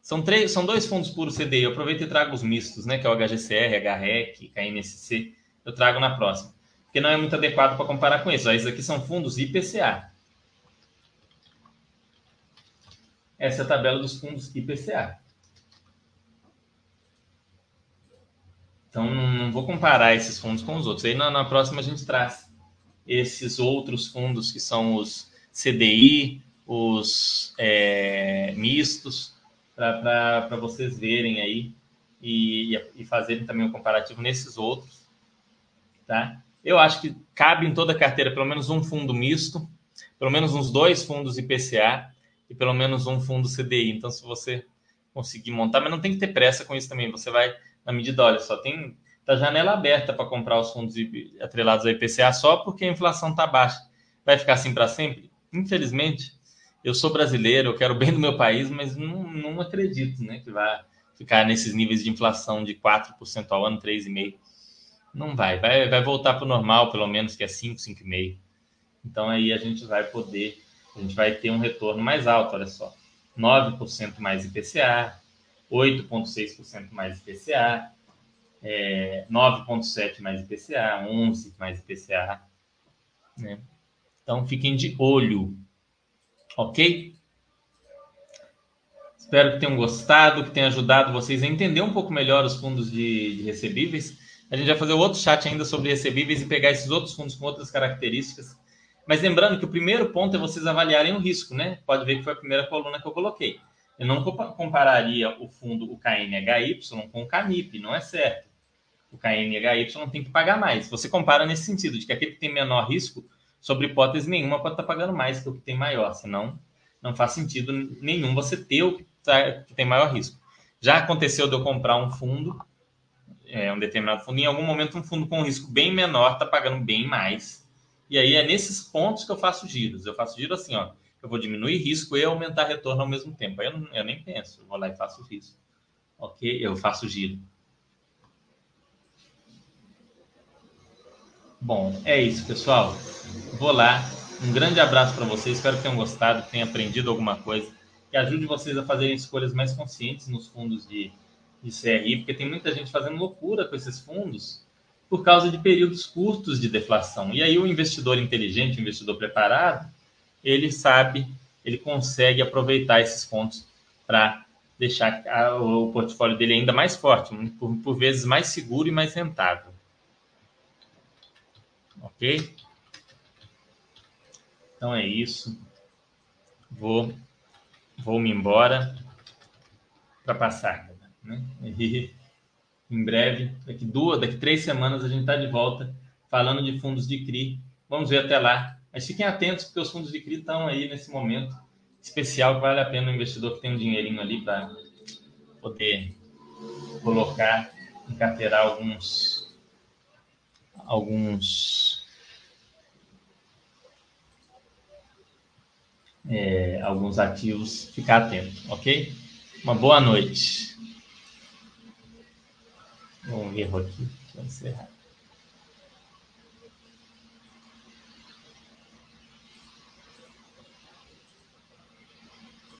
Speaker 2: São, três, são dois fundos puros CDI. Eu aproveito e trago os mistos, né? Que é o HGCR, HREC, KNSC. Eu trago na próxima. Porque não é muito adequado para comparar com isso. Esses aqui são fundos IPCA. Essa é a tabela dos fundos IPCA. Então, não, vou comparar esses fundos com os outros. Aí, na, na próxima, a gente traz esses outros fundos que são os CDI, os é, mistos, para vocês verem aí e, e fazerem também um comparativo nesses outros. Tá? Eu acho que cabe em toda a carteira pelo menos um fundo misto, pelo menos uns dois fundos IPCA e pelo menos um fundo CDI. Então, se você conseguir montar, mas não tem que ter pressa com isso também. Você vai na medida, olha, só tem tá janela aberta para comprar os fundos atrelados ao IPCA só porque a inflação está baixa. Vai ficar assim para sempre? Infelizmente, eu sou brasileiro, eu quero bem do meu país, mas não, não acredito né, que vai ficar nesses níveis de inflação de 4% ao ano, 3,5%. Não vai, vai, vai voltar para o normal, pelo menos, que é 5, 5,5%. Então aí a gente vai poder, a gente vai ter um retorno mais alto, olha só. 9% mais IPCA, 8,6% mais IPCA, é, 9,7% mais IPCA, 11% mais IPCA. Né? Então fiquem de olho, ok? Espero que tenham gostado, que tenha ajudado vocês a entender um pouco melhor os fundos de, de recebíveis. A gente vai fazer outro chat ainda sobre recebíveis e pegar esses outros fundos com outras características. Mas lembrando que o primeiro ponto é vocês avaliarem o risco, né? Pode ver que foi a primeira coluna que eu coloquei. Eu não compararia o fundo, o KNHY, com o CANIP, não é certo. O KNHY tem que pagar mais. Você compara nesse sentido, de que aquele que tem menor risco, sobre hipótese nenhuma, pode estar pagando mais que o que tem maior, senão não faz sentido nenhum você ter o que, tá, que tem maior risco. Já aconteceu de eu comprar um fundo, é, um determinado fundo, em algum momento um fundo com risco bem menor está pagando bem mais. E aí é nesses pontos que eu faço giros. Eu faço giro assim, ó eu vou diminuir risco e aumentar retorno ao mesmo tempo. Aí eu, eu nem penso, eu vou lá e faço risco. Ok? Eu faço giro. Bom, é isso, pessoal. Vou lá. Um grande abraço para vocês. Espero que tenham gostado, que tenham aprendido alguma coisa. Que ajude vocês a fazerem escolhas mais conscientes nos fundos de, de CRI, porque tem muita gente fazendo loucura com esses fundos por causa de períodos curtos de deflação. E aí o investidor inteligente, o investidor preparado, ele sabe, ele consegue aproveitar esses pontos para deixar o portfólio dele ainda mais forte, por, por vezes mais seguro e mais rentável. Ok? Então é isso. Vou, vou me embora para passar. Né? *laughs* em breve, daqui duas, daqui três semanas a gente está de volta falando de fundos de CRI. Vamos ver até lá mas fiquem atentos, porque os fundos de CRI estão aí nesse momento especial que vale a pena o investidor que tem um dinheirinho ali para poder colocar, encarteirar alguns alguns é, alguns ativos, ficar atento, ok? Uma boa noite. Vamos ver aqui, vou encerrar.